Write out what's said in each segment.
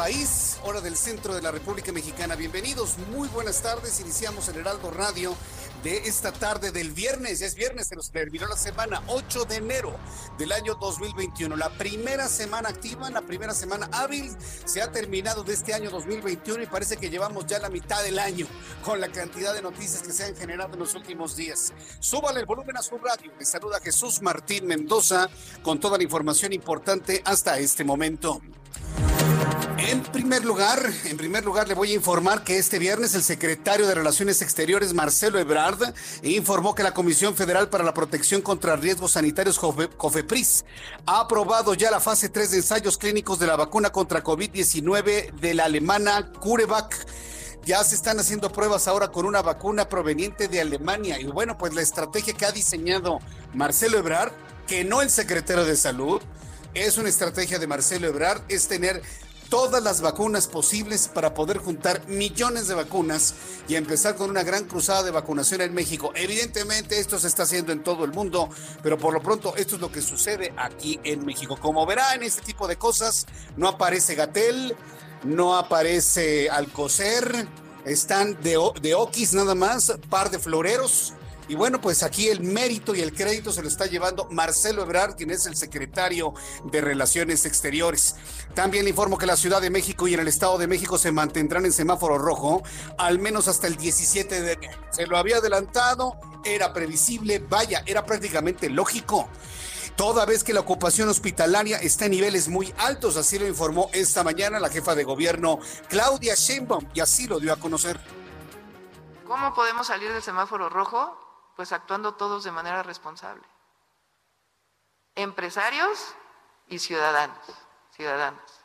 País, hora del centro de la República Mexicana. Bienvenidos, muy buenas tardes. Iniciamos el Heraldo Radio de esta tarde del viernes. Es viernes, se nos terminó la semana 8 de enero del año 2021. La primera semana activa, la primera semana hábil se ha terminado de este año 2021 y parece que llevamos ya la mitad del año con la cantidad de noticias que se han generado en los últimos días. Súbale el volumen a su radio. Les saluda Jesús Martín Mendoza con toda la información importante hasta este momento. En primer lugar, en primer lugar le voy a informar que este viernes el secretario de Relaciones Exteriores Marcelo Ebrard informó que la Comisión Federal para la Protección contra Riesgos Sanitarios COFEPRIS ha aprobado ya la fase 3 de ensayos clínicos de la vacuna contra COVID-19 de la alemana CureVac. Ya se están haciendo pruebas ahora con una vacuna proveniente de Alemania y bueno, pues la estrategia que ha diseñado Marcelo Ebrard, que no el secretario de Salud, es una estrategia de Marcelo Ebrard, es tener todas las vacunas posibles para poder juntar millones de vacunas y empezar con una gran cruzada de vacunación en México. Evidentemente esto se está haciendo en todo el mundo, pero por lo pronto esto es lo que sucede aquí en México. Como verá en este tipo de cosas, no aparece Gatel, no aparece Alcocer, están de, de Oquis nada más, par de floreros y bueno, pues aquí el mérito y el crédito se lo está llevando Marcelo Ebrard, quien es el secretario de Relaciones Exteriores. También le informo que la Ciudad de México y en el Estado de México se mantendrán en semáforo rojo, al menos hasta el 17 de enero. Se lo había adelantado, era previsible, vaya, era prácticamente lógico toda vez que la ocupación hospitalaria está en niveles muy altos, así lo informó esta mañana la jefa de gobierno Claudia Sheinbaum y así lo dio a conocer. ¿Cómo podemos salir del semáforo rojo? Pues actuando todos de manera responsable. Empresarios y ciudadanos, ciudadanas.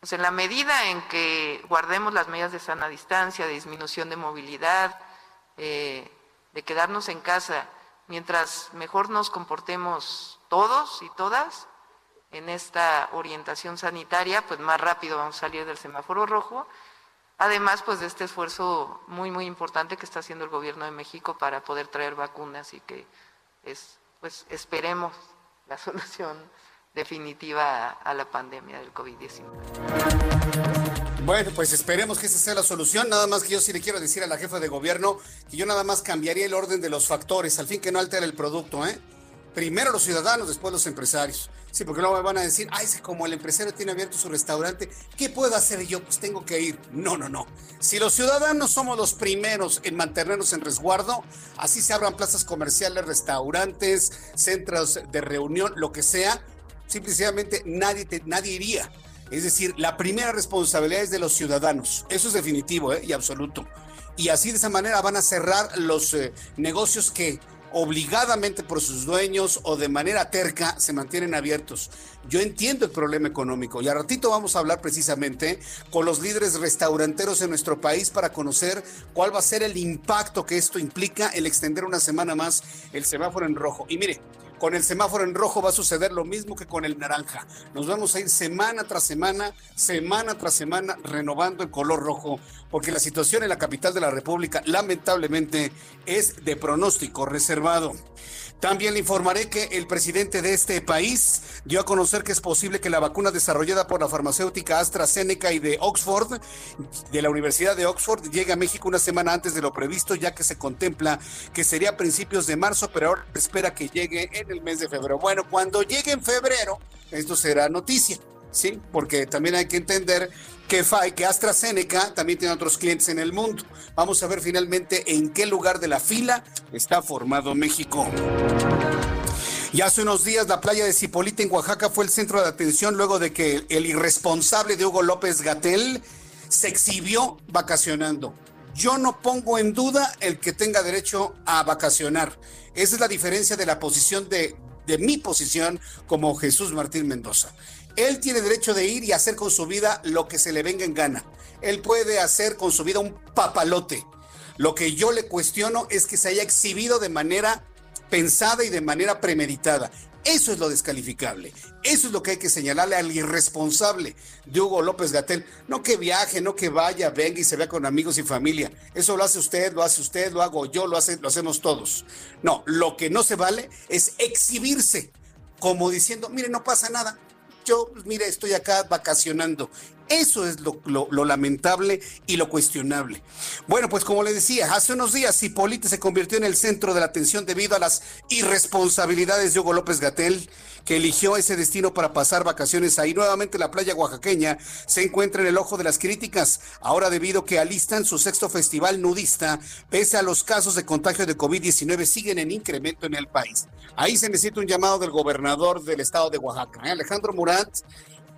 Pues en la medida en que guardemos las medidas de sana distancia, de disminución de movilidad, eh, de quedarnos en casa, mientras mejor nos comportemos todos y todas en esta orientación sanitaria, pues más rápido vamos a salir del semáforo rojo Además, pues de este esfuerzo muy, muy importante que está haciendo el gobierno de México para poder traer vacunas y que es, pues esperemos la solución definitiva a, la pandemia del COVID-19. Bueno, pues esperemos que esa sea la solución. Nada más que yo sí le quiero decir a la jefa de gobierno que yo nada más cambiaría el orden de los factores, al fin que no altere el producto, ¿eh? Primero los ciudadanos, después los empresarios. Sí, porque luego me van a decir, ay, es como el empresario tiene abierto su restaurante, ¿qué puedo hacer yo? Pues tengo que ir. No, no, no. Si los ciudadanos somos los primeros en mantenernos en resguardo, así se abran plazas comerciales, restaurantes, centros de reunión, lo que sea, simplemente nadie, nadie iría. Es decir, la primera responsabilidad es de los ciudadanos. Eso es definitivo ¿eh? y absoluto. Y así de esa manera van a cerrar los eh, negocios que obligadamente por sus dueños o de manera terca se mantienen abiertos. Yo entiendo el problema económico y a ratito vamos a hablar precisamente con los líderes restauranteros en nuestro país para conocer cuál va a ser el impacto que esto implica el extender una semana más el semáforo en rojo. Y mire, Con el semáforo en rojo va a suceder lo mismo que con el naranja. Nos vamos a ir semana tras semana, semana tras semana, renovando el color rojo, porque la situación en la capital de la República, lamentablemente, es de pronóstico reservado. También le informaré que el presidente de este país dio a conocer que es posible que la vacuna desarrollada por la farmacéutica AstraZeneca y de Oxford, de la Universidad de Oxford, llegue a México una semana antes de lo previsto, ya que se contempla que sería a principios de marzo, pero ahora espera que llegue en el mes de febrero. Bueno, cuando llegue en febrero, esto será noticia. ¿Sí? Porque también hay que entender que, que AstraZeneca también tiene otros clientes en el mundo. Vamos a ver finalmente en qué lugar de la fila está formado México. Y hace unos días la playa de Cipolita en Oaxaca fue el centro de atención luego de que el irresponsable de Hugo López Gatel se exhibió vacacionando. Yo no pongo en duda el que tenga derecho a vacacionar. Esa es la diferencia de la posición de, de mi posición como Jesús Martín Mendoza. Él tiene derecho de ir y hacer con su vida lo que se le venga en gana. Él puede hacer con su vida un papalote. Lo que yo le cuestiono es que se haya exhibido de manera pensada y de manera premeditada. Eso es lo descalificable. Eso es lo que hay que señalarle al irresponsable de Hugo López Gatel. No que viaje, no que vaya, venga y se vea con amigos y familia. Eso lo hace usted, lo hace usted, lo hago yo, lo, lo hacemos todos. No, lo que no se vale es exhibirse como diciendo, mire, no pasa nada yo, pues, mire, estoy acá vacacionando. Eso es lo, lamentable y lo cuestionable. Bueno, pues como le decía, hace unos días Cipolite se convirtió en el centro de la atención debido a las irresponsabilidades de Hugo López Gatel, que eligió ese destino para pasar vacaciones ahí. Nuevamente la playa oaxaqueña se encuentra en el ojo de las críticas, ahora debido que alistan su sexto festival nudista, pese a los casos de contagio de COVID-19 siguen en incremento en el país. Ahí se necesita un llamado del gobernador del estado de Oaxaca, ¿eh? Alejandro Murat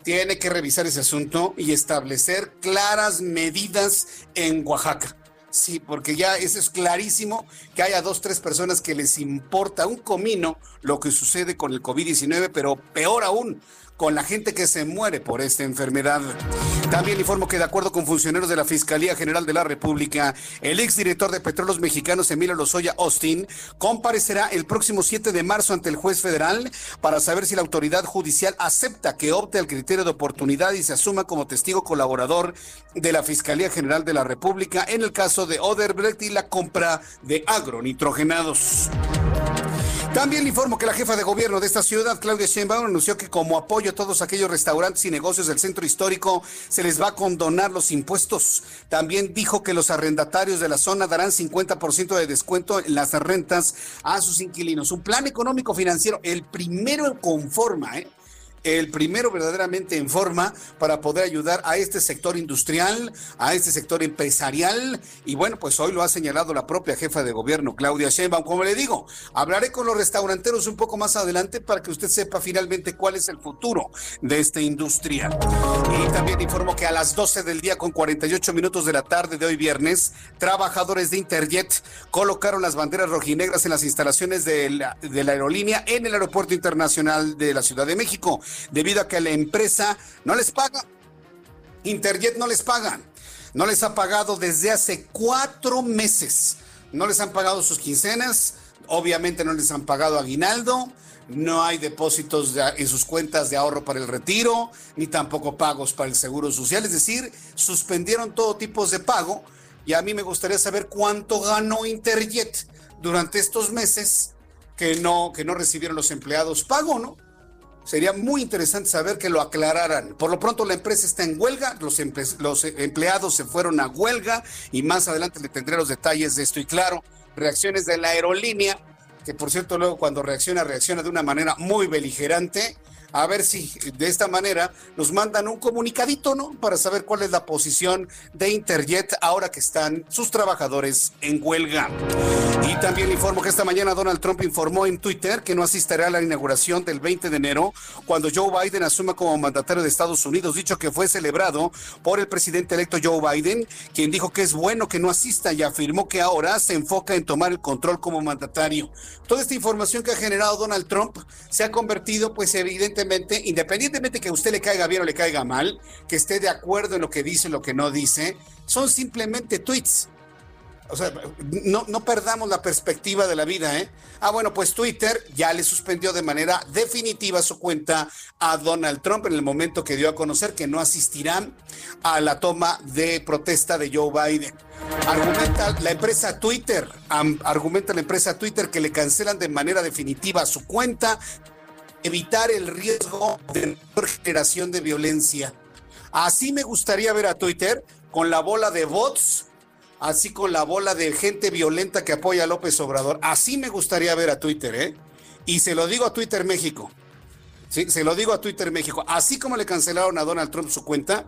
tiene que revisar ese asunto y establecer claras medidas en Oaxaca. Sí, porque ya eso es clarísimo que haya dos, tres personas que les importa un comino lo que sucede con el COVID-19, pero peor aún, con la gente que se muere por esta enfermedad. También informo que de acuerdo con funcionarios de la Fiscalía General de la República, el exdirector de Petróleos Mexicanos, Emilio Lozoya Austin, comparecerá el próximo 7 de marzo ante el juez federal para saber si la autoridad judicial acepta que opte al criterio de oportunidad y se asuma como testigo colaborador de la Fiscalía General de la República en el caso de Oderbrecht y la compra de agronitrogenados. También le informo que la jefa de gobierno de esta ciudad, Claudia Sheinbaum, anunció que como apoyo a todos aquellos restaurantes y negocios del centro histórico se les va a condonar los impuestos. También dijo que los arrendatarios de la zona darán 50% de descuento en las rentas a sus inquilinos. Un plan económico financiero, el primero con forma, ¿eh? El primero verdaderamente en forma para poder ayudar a este sector industrial, a este sector empresarial. Y bueno, pues hoy lo ha señalado la propia jefa de gobierno, Claudia Sheinbaum. Como le digo, hablaré con los restauranteros un poco más adelante para que usted sepa finalmente cuál es el futuro de esta industria. Y también informo que a las 12 del día con 48 minutos de la tarde de hoy viernes, trabajadores de Interjet colocaron las banderas rojinegras en las instalaciones de la, de la aerolínea en el Aeropuerto Internacional de la Ciudad de México debido a que la empresa no les paga. Interjet no les paga. No les ha pagado desde hace cuatro meses. No les han pagado sus quincenas. Obviamente no les han pagado aguinaldo. No hay depósitos en sus cuentas de ahorro para el retiro, ni tampoco pagos para el seguro social. Es decir, suspendieron todo tipo de pago. Y a mí me gustaría saber cuánto ganó Interjet durante estos meses que no, que no recibieron los empleados pago, ¿no? Sería muy interesante saber que lo aclararan. Por lo pronto la empresa está en huelga, los, los empleados se fueron a huelga y más adelante le tendré los detalles de esto. Y claro, reacciones de la aerolínea, que por cierto luego cuando reacciona, reacciona de una manera muy beligerante a ver si de esta manera nos mandan un comunicadito, ¿no? Para saber cuál es la posición de Interjet ahora que están sus trabajadores en huelga. Y también informo que esta mañana Donald Trump informó en Twitter que no asistirá a la inauguración del 20 de enero cuando Joe Biden asuma como mandatario de Estados Unidos, dicho que fue celebrado por el presidente electo Joe Biden, quien dijo que es bueno que no asista y afirmó que ahora se enfoca en tomar el control como mandatario. Toda esta información que ha generado Donald Trump se ha convertido pues evidentemente independientemente, que a usted le caiga bien o le caiga mal, que esté de acuerdo en lo que dice, o lo que no dice, son simplemente tweets. O sea, no, no perdamos la perspectiva de la vida, ¿eh? Ah, bueno, pues Twitter ya le suspendió de manera definitiva su cuenta a Donald Trump en el momento que dio a conocer que no asistirán a la toma de protesta de Joe Biden. Argumenta la empresa Twitter, argumenta la empresa Twitter que le cancelan de manera definitiva su cuenta, evitar el riesgo de generación de violencia. Así me gustaría ver a Twitter con la bola de bots así con la bola de gente violenta que apoya a López Obrador. Así me gustaría ver a Twitter, ¿eh? Y se lo digo a Twitter México. Se lo digo a Twitter México. Así como le cancelaron a Donald Trump su cuenta,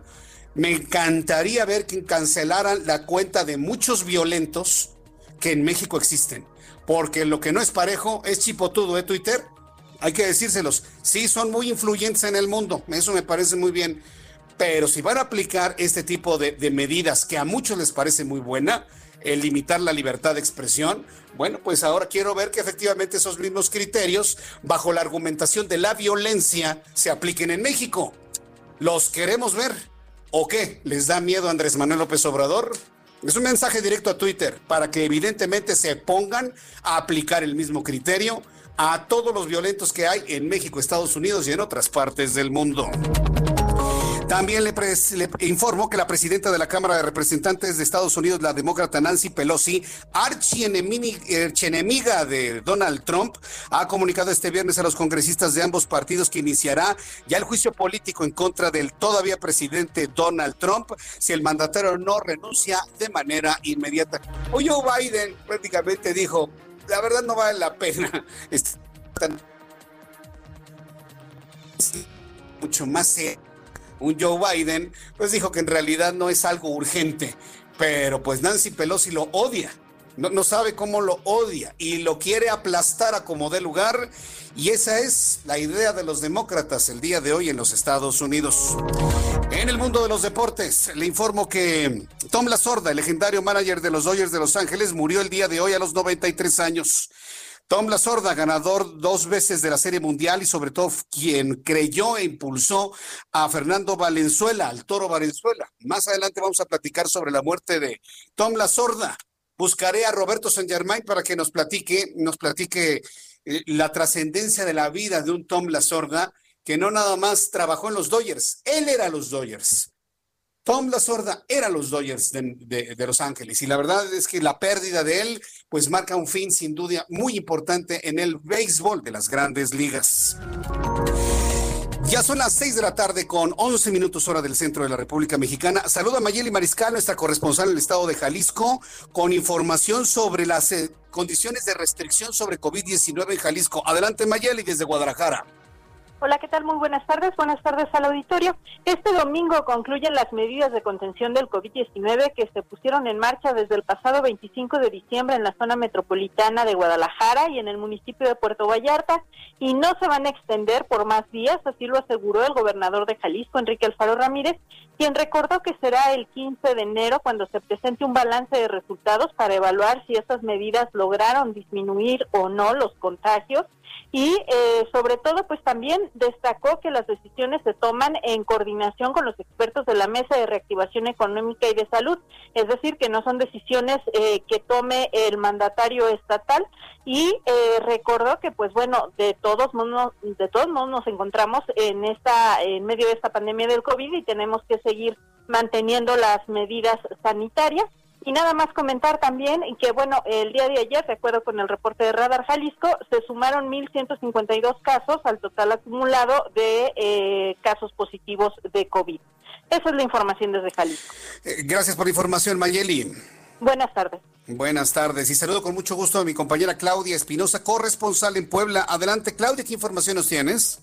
me encantaría ver que cancelaran la cuenta de muchos violentos que en México existen. Porque lo que no es parejo es chipotudo, ¿eh, Twitter? Hay que decírselos. Sí, son muy influyentes en el mundo. Eso me parece muy bien. Pero si van a aplicar este tipo de, medidas que a muchos les parece muy buena, el limitar la libertad de expresión, bueno, pues ahora quiero ver que efectivamente esos mismos criterios, bajo la argumentación de la violencia, se apliquen en México. ¿Los queremos ver? ¿O qué? ¿Les da miedo Andrés Manuel López Obrador? Es un mensaje directo a Twitter para que evidentemente se pongan a aplicar el mismo criterio a todos los violentos que hay en México, Estados Unidos y en otras partes del mundo. También le, informó que la presidenta de la Cámara de Representantes de Estados Unidos, la demócrata Nancy Pelosi, archienemiga de Donald Trump, ha comunicado este viernes a los congresistas de ambos partidos que iniciará ya el juicio político en contra del todavía presidente Donald Trump si el mandatario no renuncia de manera inmediata. Hoy Joe Biden prácticamente dijo, la verdad no vale la pena. mucho más un Joe Biden, pues dijo que en realidad no es algo urgente, pero pues Nancy Pelosi lo odia. No, sabe cómo lo odia y lo quiere aplastar a como dé lugar. Y esa es la idea de los demócratas el día de hoy en los Estados Unidos. En el mundo de los deportes, le informo que Tom Lasorda, el legendario manager de los Dodgers de Los Ángeles, murió el día de hoy a los 93 años. Tom La Sorda, ganador dos veces de la Serie Mundial y sobre todo quien creyó e impulsó a Fernando Valenzuela, al Toro Valenzuela. Más adelante vamos a platicar sobre la muerte de Tom La Sorda. Buscaré a Roberto San Germain para que nos platique, nos platique eh, la trascendencia de la vida de un Tom La Sorda que no nada más trabajó en los Dodgers, él era los Dodgers. Tom La Sorda era los Dodgers de, Los Ángeles y la verdad es que la pérdida de él pues marca un fin sin duda muy importante en el béisbol de las grandes ligas. Ya son las seis de la tarde con 11 minutos hora del centro de la República Mexicana. Saluda Mayeli Mariscal, nuestra corresponsal en el estado de Jalisco, con información sobre las eh, condiciones de restricción sobre COVID-19 en Jalisco. Adelante Mayeli desde Guadalajara. Hola, ¿qué tal? Muy buenas tardes. Buenas tardes al auditorio. Este domingo concluyen las medidas de contención del COVID-19 que se pusieron en marcha desde el pasado 25 de diciembre en la zona metropolitana de Guadalajara y en el municipio de Puerto Vallarta y no se van a extender por más días, así lo aseguró el gobernador de Jalisco, Enrique Alfaro Ramírez, quien recordó que será el 15 de enero cuando se presente un balance de resultados para evaluar si estas medidas lograron disminuir o no los contagios y eh, sobre todo pues también destacó que las decisiones se toman en coordinación con los expertos de la Mesa de Reactivación Económica y de Salud, es decir, que no son decisiones eh, que tome el mandatario estatal. Y eh, recordó que pues bueno, de todos modos de todos modos nos encontramos en esta en medio de esta pandemia del COVID y tenemos que seguir manteniendo las medidas sanitarias y nada más comentar también que, bueno, el día de ayer, de acuerdo con el reporte de Radar Jalisco, se sumaron 1.152 casos al total acumulado de eh, casos positivos de COVID. Esa es la información desde Jalisco. Eh, gracias por la información, Mayeli. Buenas tardes. Buenas tardes y saludo con mucho gusto a mi compañera Claudia Espinosa, corresponsal en Puebla. Adelante, Claudia, ¿qué información nos tienes?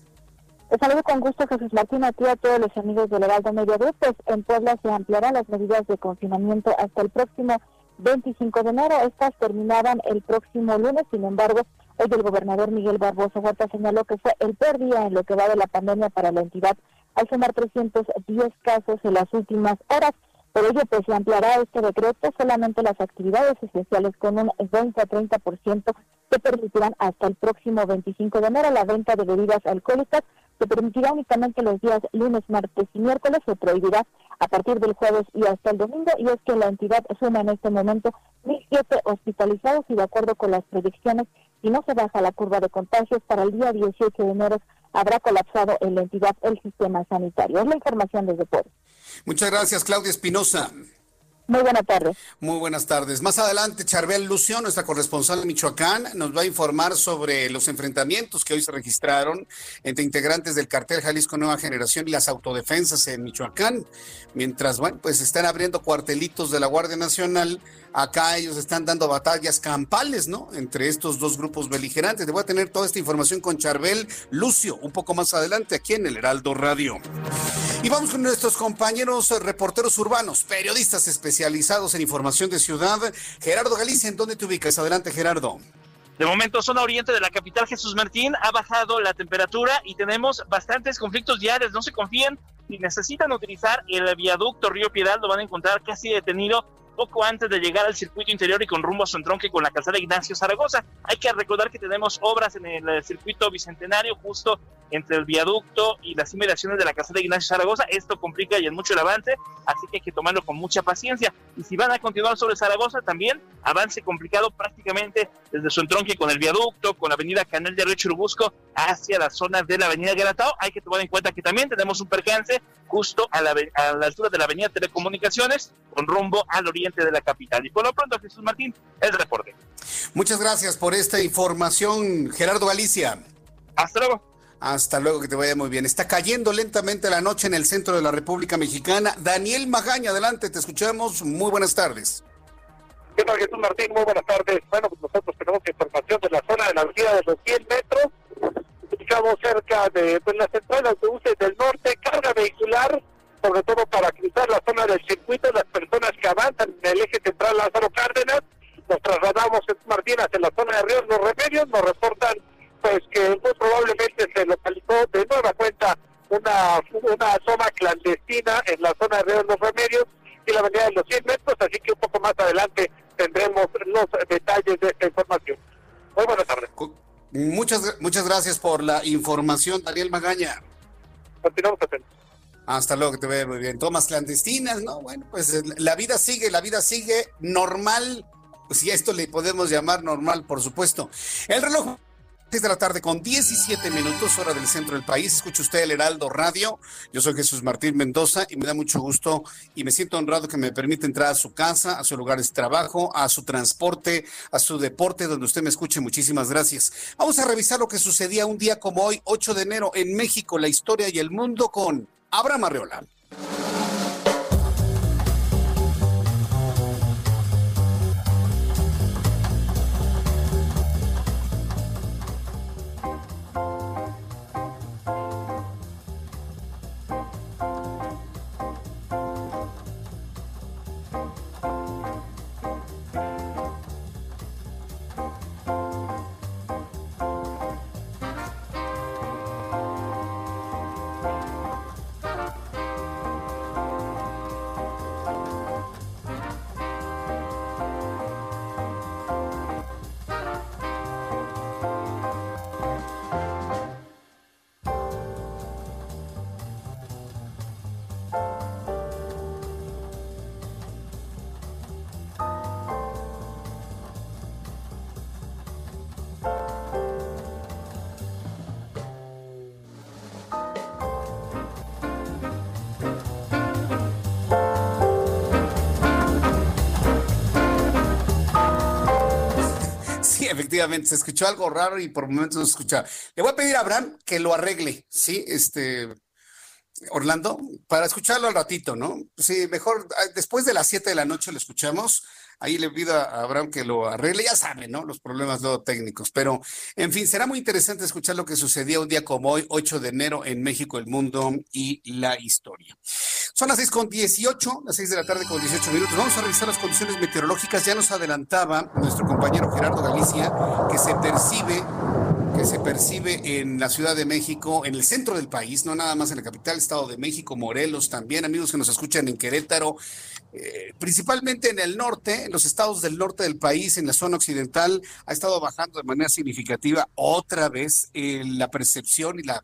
Les saludo con gusto Jesús Martín a ti a todos los amigos del Heraldo Media Pues en Puebla se ampliarán las medidas de confinamiento hasta el próximo 25 de enero. Estas terminaban el próximo lunes, sin embargo, hoy el gobernador Miguel Barbosa Huerta señaló que fue el peor día en lo que va de la pandemia para la entidad, al sumar 310 casos en las últimas horas. Por ello, pues se ampliará este decreto solamente las actividades esenciales con un 20 a 30% que permitirán hasta el próximo 25 de enero la venta de bebidas alcohólicas. Se permitirá únicamente los días lunes, martes y miércoles. Se prohibirá a partir del jueves y hasta el domingo. Y es que la entidad suma en este momento 1.007 hospitalizados y de acuerdo con las proyecciones, si no se baja la curva de contagios, para el día 18 de enero habrá colapsado en la entidad el sistema sanitario. Es la información desde Puebla. Muchas gracias, Claudia Espinosa. Muy buenas tardes. Muy buenas tardes. Más adelante, Charbel Lucio, nuestra corresponsal en Michoacán, nos va a informar sobre los enfrentamientos que hoy se registraron entre integrantes del cartel Jalisco Nueva Generación y las autodefensas en Michoacán. Mientras, bueno, pues están abriendo cuartelitos de la Guardia Nacional Acá ellos están dando batallas campales, ¿no? Entre estos dos grupos beligerantes. Te voy a tener toda esta información con Charbel Lucio un poco más adelante aquí en el Heraldo Radio. Y vamos con nuestros compañeros reporteros urbanos, periodistas especializados en información de ciudad. Gerardo Galicia, ¿en dónde te ubicas? Adelante, Gerardo. De momento, zona oriente de la capital Jesús Martín ha bajado la temperatura y tenemos bastantes conflictos diarios. No se confíen, si necesitan utilizar el viaducto Río Piedad, lo van a encontrar casi detenido poco antes de llegar al circuito interior y con rumbo a su entronque con la calzada Ignacio Zaragoza. Hay que recordar que tenemos obras en el circuito bicentenario justo entre el viaducto y las inmediaciones de la calzada Ignacio Zaragoza. Esto complica y es mucho el avance, así que hay que tomarlo con mucha paciencia. Y si van a continuar sobre Zaragoza, también avance complicado prácticamente desde su entronque con el viaducto, con la avenida Canal de Río Churubusco hacia la zona de la avenida Garatao. Hay que tomar en cuenta que también tenemos un percance justo a la, a la altura de la avenida Telecomunicaciones con rumbo al oriente de la capital. Y por lo pronto, Jesús Martín, el reporte. Muchas gracias por esta información, Gerardo Galicia. Hasta luego. Hasta luego, que te vaya muy bien. Está cayendo lentamente la noche en el centro de la República Mexicana. Daniel Magaña, adelante, te escuchamos. Muy buenas tardes. ¿Qué tal, Jesús Martín? Muy buenas tardes. Bueno, pues nosotros tenemos información de la zona de la vía de los 100 metros. Estamos cerca de pues, la de autobuses del norte, carga vehicular, sobre todo para cruzar la zona del circuito. Las personas que avanzan en el eje central Lázaro Cárdenas, nos trasladamos, Jesús Martín, hacia la zona de Ríos Los Remedios. Nos reportan pues que muy probablemente se localizó de nueva cuenta una, una zona clandestina en la zona de Río Los Remedios y la avenida de los 100 metros, así que un poco más adelante tendremos los detalles de esta información. Muy buenas tardes. Muchas, muchas gracias por la información, Daniel Magaña. Continuamos atentos. Hasta luego, que te vea muy bien. Tomas clandestinas, ¿no? Bueno, pues la vida sigue, la vida sigue normal, si esto le podemos llamar normal, por supuesto. El reloj de la tarde con 17 minutos, hora del centro del país. Escucha usted el Heraldo Radio. Yo soy Jesús Martín Mendoza y me da mucho gusto y me siento honrado que me permite entrar a su casa, a su lugar de trabajo, a su transporte, a su deporte, donde usted me escuche. Muchísimas gracias. Vamos a revisar lo que sucedía un día como hoy, 8 de enero, en México, la historia y el mundo con Abraham Arreola. Efectivamente, se escuchó algo raro y por momentos no se escuchaba. Le voy a pedir a Abraham que lo arregle, ¿sí? Este, Orlando, para escucharlo al ratito, ¿no? Sí, mejor ah, después de las 7 de la noche lo escuchamos. Ahí le pido a Abraham que lo arregle, ya saben, ¿no? Los problemas luego técnicos. Pero, en fin, será muy interesante escuchar lo que sucedía un día como hoy, 8 de enero, en México, el mundo y la historia. Son las 6 con 18, las 6 de la tarde con 18 minutos. Vamos a revisar las condiciones meteorológicas. Ya nos adelantaba nuestro compañero Gerardo Galicia que se percibe que se percibe en la Ciudad de México, en el centro del país, no nada más en la capital, Estado de México, Morelos también, amigos que nos escuchan en Querétaro, eh, principalmente en el norte, en los estados del norte del país, en la zona occidental, ha estado bajando de manera significativa otra vez eh, la percepción y la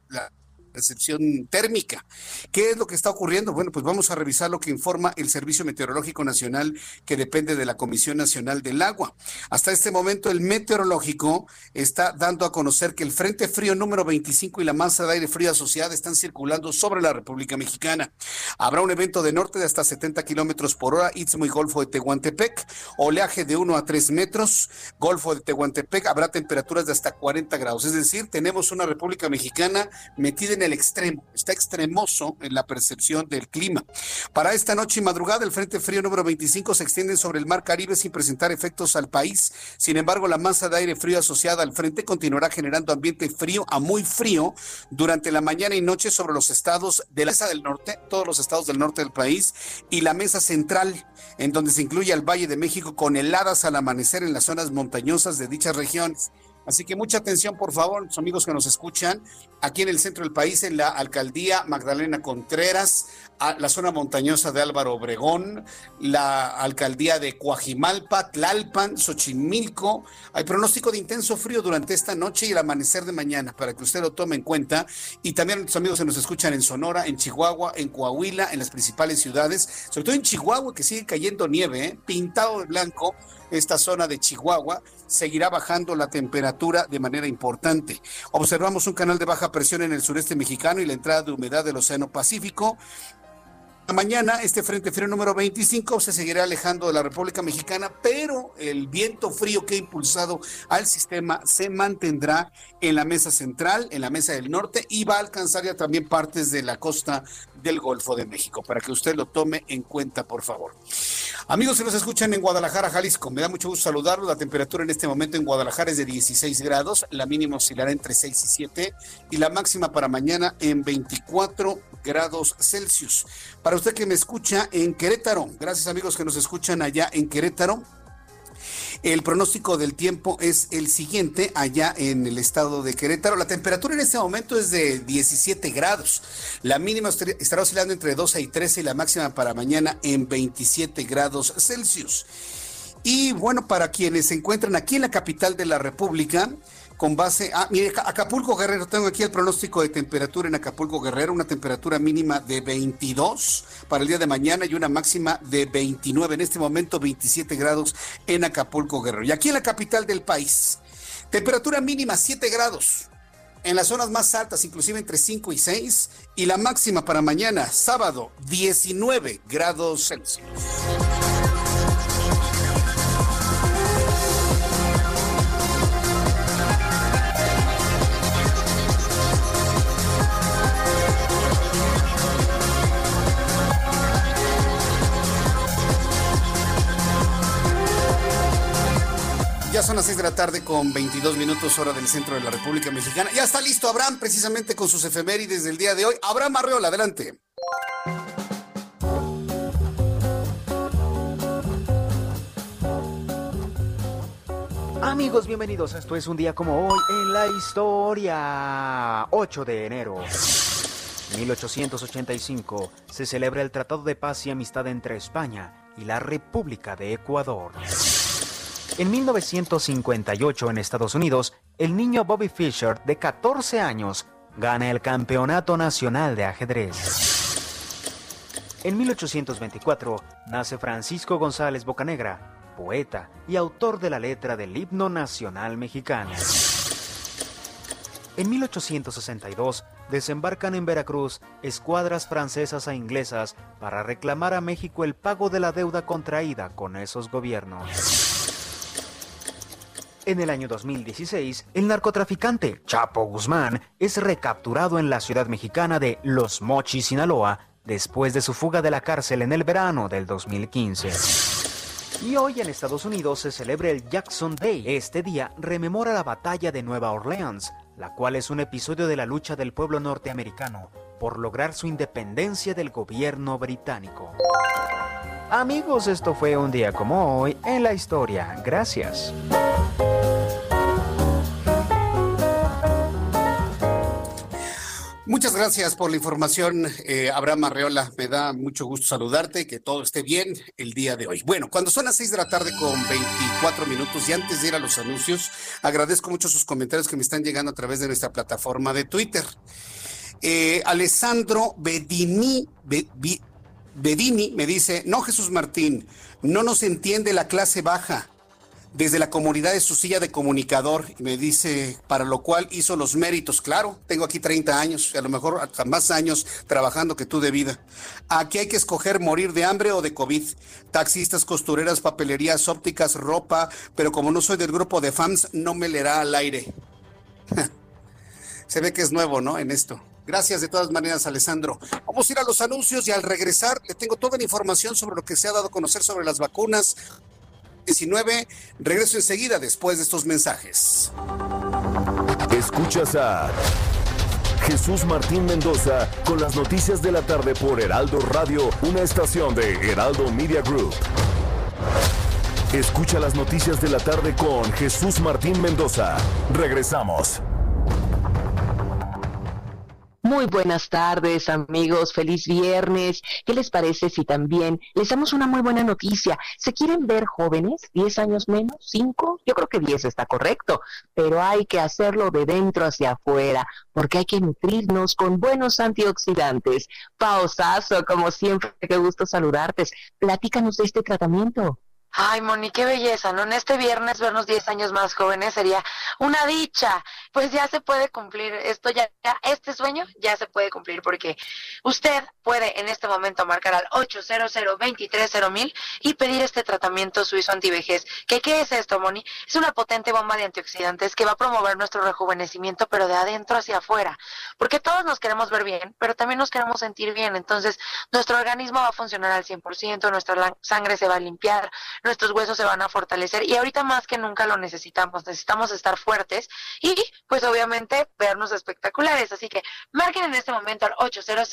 percepción térmica. ¿Qué es lo que está ocurriendo? Bueno, pues vamos a revisar lo que informa el Servicio Meteorológico Nacional que depende de la Comisión Nacional del Agua. Hasta este momento el meteorológico está dando a conocer que el Frente Frío número 25 y la masa de aire frío asociada están circulando sobre la República Mexicana. Habrá un evento de norte de hasta 70 kilómetros por hora, Istmo y Golfo de Tehuantepec, oleaje de 1 a 3 metros, Golfo de Tehuantepec, habrá temperaturas de hasta 40 grados. Es decir, tenemos una República Mexicana metida en el extremo, está extremoso en la percepción del clima. Para esta noche y madrugada, el Frente Frío número 25 se extiende sobre el Mar Caribe sin presentar efectos al país. Sin embargo, la masa de aire frío asociada al frente continuará generando ambiente frío a muy frío durante la mañana y noche sobre los estados de la mesa del norte, todos los estados del norte del país, y la mesa central, en donde se incluye al Valle de México con heladas al amanecer en las zonas montañosas de dichas regiones. Así que mucha atención, por favor, amigos que nos escuchan, aquí en el centro del país, en la alcaldía Magdalena Contreras, la zona montañosa de Álvaro Obregón, la alcaldía de Coajimalpa, Tlalpan, Xochimilco. Hay pronóstico de intenso frío durante esta noche y el amanecer de mañana, para que usted lo tome en cuenta. Y también nuestros amigos que nos escuchan en Sonora, en Chihuahua, en Coahuila, en las principales ciudades, sobre todo en Chihuahua, que sigue cayendo nieve, ¿eh? pintado de blanco esta zona de Chihuahua, seguirá bajando la temperatura de manera importante. Observamos un canal de baja presión en el sureste mexicano y la entrada de humedad del Océano Pacífico. Mañana este frente frío número 25 se seguirá alejando de la República Mexicana, pero el viento frío que ha impulsado al sistema se mantendrá en la mesa central, en la mesa del norte y va a alcanzar ya también partes de la costa del Golfo de México, para que usted lo tome en cuenta, por favor. Amigos que nos escuchan en Guadalajara, Jalisco, me da mucho gusto saludarlos. La temperatura en este momento en Guadalajara es de 16 grados, la mínima oscilará entre 6 y 7 y la máxima para mañana en 24 grados Celsius. Para usted que me escucha en Querétaro, gracias amigos que nos escuchan allá en Querétaro, el pronóstico del tiempo es el siguiente allá en el estado de Querétaro. La temperatura en este momento es de 17 grados. La mínima estará oscilando entre 12 y 13 y la máxima para mañana en 27 grados Celsius. Y bueno, para quienes se encuentran aquí en la capital de la República, con base a, mire, Acapulco Guerrero, tengo aquí el pronóstico de temperatura en Acapulco Guerrero, una temperatura mínima de 22 para el día de mañana y una máxima de 29, en este momento 27 grados en Acapulco Guerrero. Y aquí en la capital del país, temperatura mínima 7 grados, en las zonas más altas, inclusive entre 5 y 6, y la máxima para mañana, sábado, 19 grados Celsius. Son las 6 de la tarde con 22 minutos hora del centro de la República Mexicana. Ya está listo Abraham precisamente con sus efemérides del día de hoy. Abraham Arreola, adelante. Amigos, bienvenidos. Esto es un día como hoy en la historia. 8 de enero. 1885 se celebra el Tratado de Paz y Amistad entre España y la República de Ecuador. En 1958 en Estados Unidos, el niño Bobby Fischer, de 14 años, gana el Campeonato Nacional de Ajedrez. En 1824 nace Francisco González Bocanegra, poeta y autor de la letra del himno nacional mexicano. En 1862 desembarcan en Veracruz escuadras francesas e inglesas para reclamar a México el pago de la deuda contraída con esos gobiernos. En el año 2016, el narcotraficante Chapo Guzmán es recapturado en la ciudad mexicana de Los Mochis, Sinaloa, después de su fuga de la cárcel en el verano del 2015. Y hoy en Estados Unidos se celebra el Jackson Day. Este día rememora la batalla de Nueva Orleans, la cual es un episodio de la lucha del pueblo norteamericano por lograr su independencia del gobierno británico. Amigos, esto fue un día como hoy en la historia. Gracias. Muchas gracias por la información, eh, Abraham Arreola. Me da mucho gusto saludarte, que todo esté bien el día de hoy. Bueno, cuando son las seis de la tarde con 24 minutos y antes de ir a los anuncios, agradezco mucho sus comentarios que me están llegando a través de nuestra plataforma de Twitter. Eh, Alessandro Bedini, Bedini me dice, no Jesús Martín, no nos entiende la clase baja desde la comunidad de su silla de comunicador me dice, para lo cual hizo los méritos. Claro, tengo aquí 30 años, a lo mejor hasta más años trabajando que tú de vida. Aquí hay que escoger morir de hambre o de COVID. Taxistas, costureras, papelerías, ópticas, ropa, pero como no soy del grupo de fans, no me leerá al aire. Se ve que es nuevo, ¿no? En esto. Gracias de todas maneras, Alessandro. Vamos a ir a los anuncios y al regresar le tengo toda la información sobre lo que se ha dado a conocer sobre las vacunas 19. Regreso enseguida después de estos mensajes. Escuchas a Jesús Martín Mendoza con las noticias de la tarde por Heraldo Radio, una estación de Heraldo Media Group. Escucha las noticias de la tarde con Jesús Martín Mendoza. Regresamos. Muy buenas tardes, amigos. Feliz viernes. ¿Qué les parece si también les damos una muy buena noticia? ¿Se quieren ver jóvenes? ¿10 años menos? ¿5? Yo creo que 10 está correcto, pero hay que hacerlo de dentro hacia afuera, porque hay que nutrirnos con buenos antioxidantes. Pausazo, como siempre, qué gusto saludarte. Platícanos de este tratamiento. Ay, Moni, qué belleza, ¿no? En este viernes vernos 10 años más jóvenes sería una dicha. Pues ya se puede cumplir esto, ya, este sueño ya se puede cumplir porque usted puede en este momento marcar al 800 mil y pedir este tratamiento suizo antivejez. ¿Qué, ¿Qué es esto, Moni? Es una potente bomba de antioxidantes que va a promover nuestro rejuvenecimiento, pero de adentro hacia afuera. Porque todos nos queremos ver bien, pero también nos queremos sentir bien. Entonces, nuestro organismo va a funcionar al 100%, nuestra sangre se va a limpiar nuestros huesos se van a fortalecer y ahorita más que nunca lo necesitamos, necesitamos estar fuertes y pues obviamente vernos espectaculares, así que marquen en este momento al 800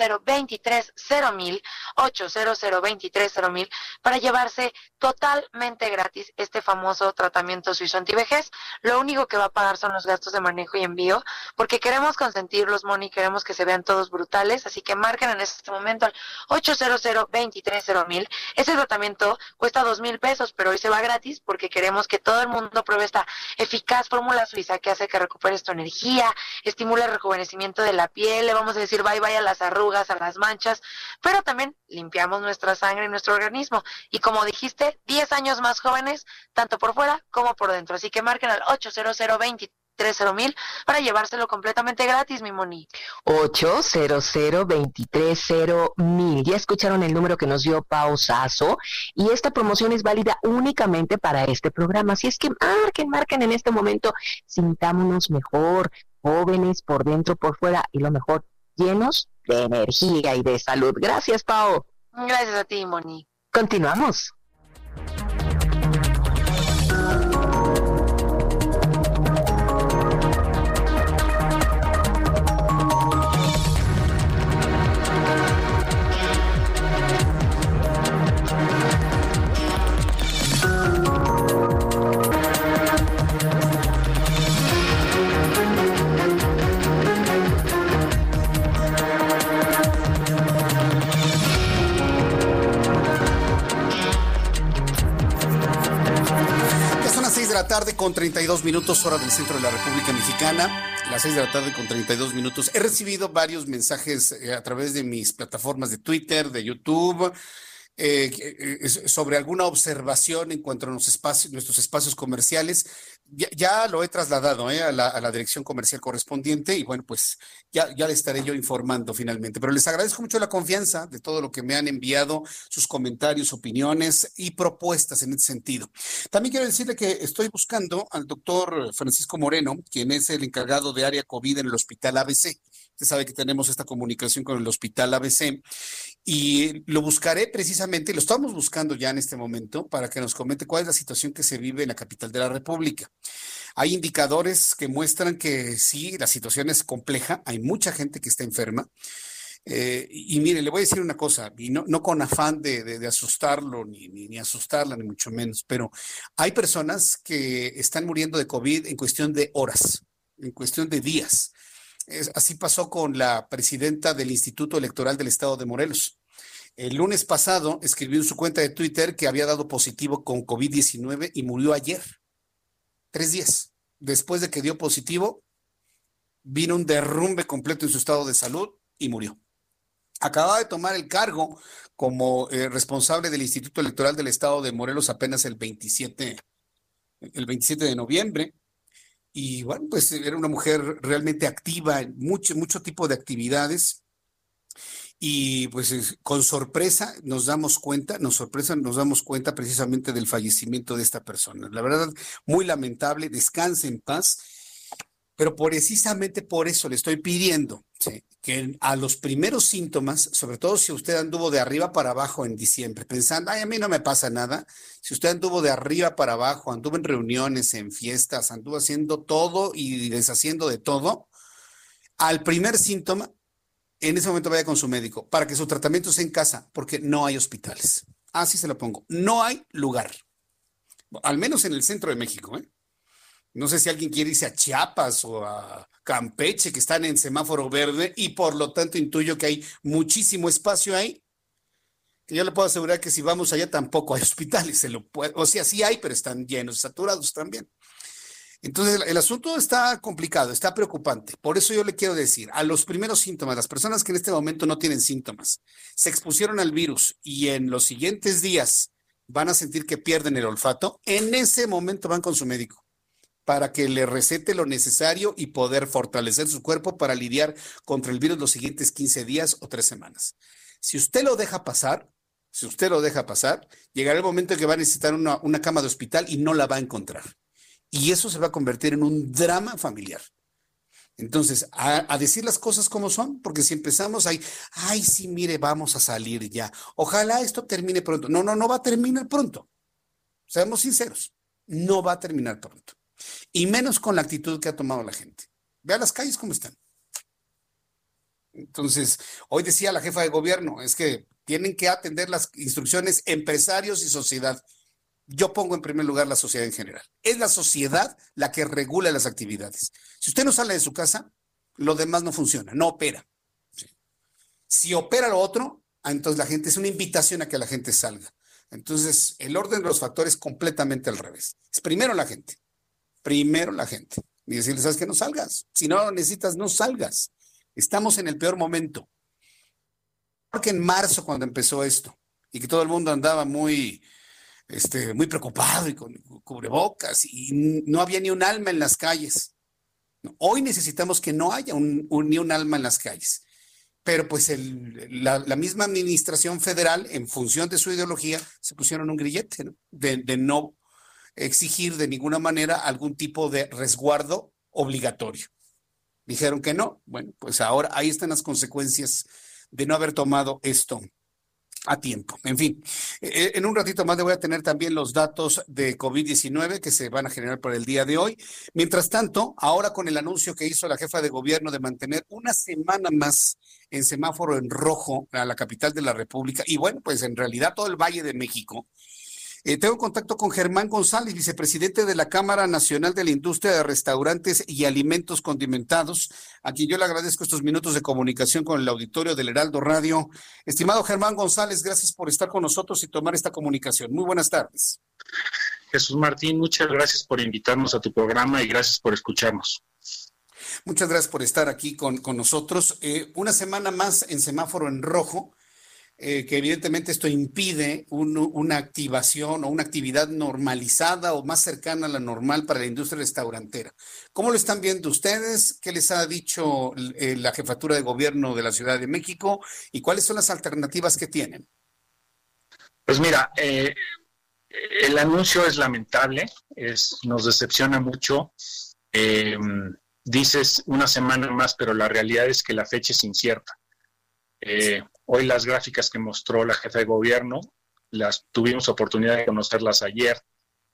mil 800 mil para llevarse totalmente gratis este famoso tratamiento suizo antivejez. Lo único que va a pagar son los gastos de manejo y envío, porque queremos consentirlos, Moni, queremos que se vean todos brutales, así que marquen en este momento al 800 mil. Ese tratamiento cuesta dos mil pesos pero hoy se va gratis porque queremos que todo el mundo pruebe esta eficaz fórmula suiza que hace que recuperes tu energía, estimula el rejuvenecimiento de la piel, le vamos a decir bye bye a las arrugas, a las manchas, pero también limpiamos nuestra sangre y nuestro organismo. Y como dijiste, 10 años más jóvenes, tanto por fuera como por dentro. Así que marquen al 800 23000 para llevárselo completamente gratis, mi Moni. 800-23000. Ya escucharon el número que nos dio Pausazo y esta promoción es válida únicamente para este programa. Así es que marquen, marquen en este momento. Sintámonos mejor, jóvenes, por dentro, por fuera y lo mejor, llenos de energía y de salud. Gracias, Pau. Gracias a ti, Moni. Continuamos. Con 32 minutos, hora del centro de la República Mexicana. Las 6 de la tarde con 32 minutos. He recibido varios mensajes eh, a través de mis plataformas de Twitter, de YouTube, eh, eh, sobre alguna observación en cuanto a los espacios, nuestros espacios comerciales. Ya, lo he trasladado a, la, dirección comercial correspondiente y bueno, pues ya, ya le estaré yo informando finalmente. Pero les agradezco mucho la confianza de todo lo que me han enviado, sus comentarios, opiniones y propuestas en ese sentido. También quiero decirle que estoy buscando al doctor Francisco Moreno, quien es el encargado de área COVID en el Hospital ABC. Usted sabe que tenemos esta comunicación con el Hospital ABC y lo buscaré precisamente, lo estamos buscando ya en este momento para que nos comente cuál es la situación que se vive en la capital de la República. Hay indicadores que muestran que sí, la situación es compleja, hay mucha gente que está enferma. Eh, y mire, le voy a decir una cosa, y no, con afán de, asustarlo, ni, ni, asustarla, ni mucho menos, pero hay personas que están muriendo de COVID en cuestión de horas, en cuestión de días. Así pasó con la presidenta del Instituto Electoral del Estado de Morelos. El lunes pasado escribió en su cuenta de Twitter que había dado positivo con COVID-19 y murió ayer. Tres días después de que dio positivo, vino un derrumbe completo en su estado de salud y murió. Acababa de tomar el cargo como eh, responsable del Instituto Electoral del Estado de Morelos apenas el 27, el 27 de noviembre. Y bueno, pues era una mujer realmente activa en mucho, mucho tipo de actividades. Y pues con sorpresa nos damos cuenta, nos sorpresa, nos damos cuenta precisamente del fallecimiento de esta persona. La verdad, muy lamentable, descanse en paz pero precisamente por eso le estoy pidiendo que a los primeros síntomas, sobre todo si usted anduvo de arriba para abajo en diciembre, pensando, ay, a mí no me pasa nada, si usted anduvo de arriba para abajo, anduvo en reuniones, en fiestas, anduvo haciendo todo y deshaciendo de todo, al primer síntoma, en ese momento vaya con su médico para que su tratamiento sea en casa, porque no hay hospitales. Así se lo pongo. No hay lugar. Al menos en el centro de México, ¿eh? No sé si alguien quiere irse a Chiapas o a Campeche, que están en semáforo verde, y por lo tanto intuyo que hay muchísimo espacio ahí. Yo le puedo asegurar que si vamos allá tampoco hay hospitales, o sea, sí hay, pero están llenos, saturados también. Entonces, el, asunto está complicado, está preocupante. Por eso yo le quiero decir, a los primeros síntomas, las personas que en este momento no tienen síntomas, se expusieron al virus y en los siguientes días van a sentir que pierden el olfato, en ese momento van con su médico para que le recete lo necesario y poder fortalecer su cuerpo para lidiar contra el virus los siguientes 15 días o tres semanas. Si usted lo deja pasar, si usted lo deja pasar, llegará el momento en que va a necesitar una, cama de hospital y no la va a encontrar. Y eso se va a convertir en un drama familiar. Entonces, a, a, decir las cosas como son, porque si empezamos ahí, ay, sí, mire, vamos a salir ya. Ojalá esto termine pronto. No, no, no va a terminar pronto. Seamos sinceros, no va a terminar pronto y menos con la actitud que ha tomado la gente. Vea las calles cómo están. Entonces, hoy decía la jefa de gobierno, es que tienen que atender las instrucciones empresarios y sociedad. Yo pongo en primer lugar la sociedad en general. Es la sociedad la que regula las actividades. Si usted no sale de su casa, lo demás no funciona, no opera. Si opera lo otro, ah, entonces la gente es una invitación a que la gente salga. Entonces, el orden de los factores completamente al revés. Es primero la gente primero la gente y decirle, ¿sabes que No salgas. Si no lo necesitas, no salgas. Estamos en el peor momento. Porque en marzo, cuando empezó esto, y que todo el mundo andaba muy, este, muy preocupado y con cubrebocas, y no había ni un alma en las calles. Hoy necesitamos que no haya ni un alma en las calles. Pero pues la, misma administración federal, en función de su ideología, se pusieron un grillete de no exigir de ninguna manera algún tipo de resguardo obligatorio. Dijeron que no. Bueno, pues ahora ahí están las consecuencias de no haber tomado esto a tiempo. En fin, eh, en un ratito más le voy a tener también los datos de COVID-19 que se van a generar por el día de hoy. Mientras tanto, ahora con el anuncio que hizo la jefa de gobierno de mantener una semana más en semáforo en rojo a la capital de la República, y bueno, pues en realidad todo el Valle de México, eh, tengo contacto con Germán González, vicepresidente de la Cámara Nacional de la Industria de Restaurantes y Alimentos Condimentados, a quien yo le agradezco estos minutos de comunicación con el auditorio del Heraldo Radio. Estimado Germán González, gracias por estar con nosotros y tomar esta comunicación. Muy buenas tardes. Jesús Martín, muchas gracias por invitarnos a tu programa y gracias por escucharnos. Muchas gracias por estar aquí con, nosotros. Eh, una semana más en semáforo en rojo. Eh, que evidentemente esto impide una activación o una actividad normalizada o más cercana a la normal para la industria restaurantera. ¿Cómo lo están viendo ustedes? ¿Qué les ha dicho eh, la jefatura de gobierno de la Ciudad de México? ¿Y cuáles son las alternativas que tienen? Pues mira, eh, el anuncio es lamentable, es, nos decepciona mucho. dices una semana más, pero la realidad es que la fecha es incierta. Eh, hoy las gráficas que mostró la jefa de gobierno, las tuvimos oportunidad de conocerlas ayer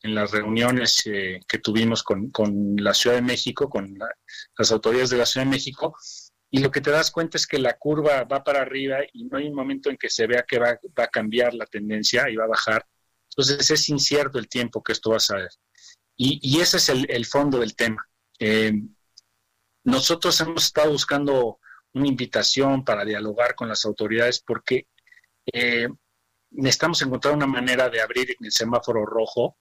en las reuniones eh, que tuvimos con, la Ciudad de México, con las autoridades de la Ciudad de México, y lo que te das cuenta es que la curva va para arriba y no hay un momento en que se vea que va, a cambiar la tendencia y va a bajar. Entonces es incierto el tiempo que esto va a ser. Y, ese es el, fondo del tema. Eh, nosotros hemos estado buscando una invitación para dialogar con las autoridades porque eh, necesitamos encontrar una manera de abrir el semáforo rojo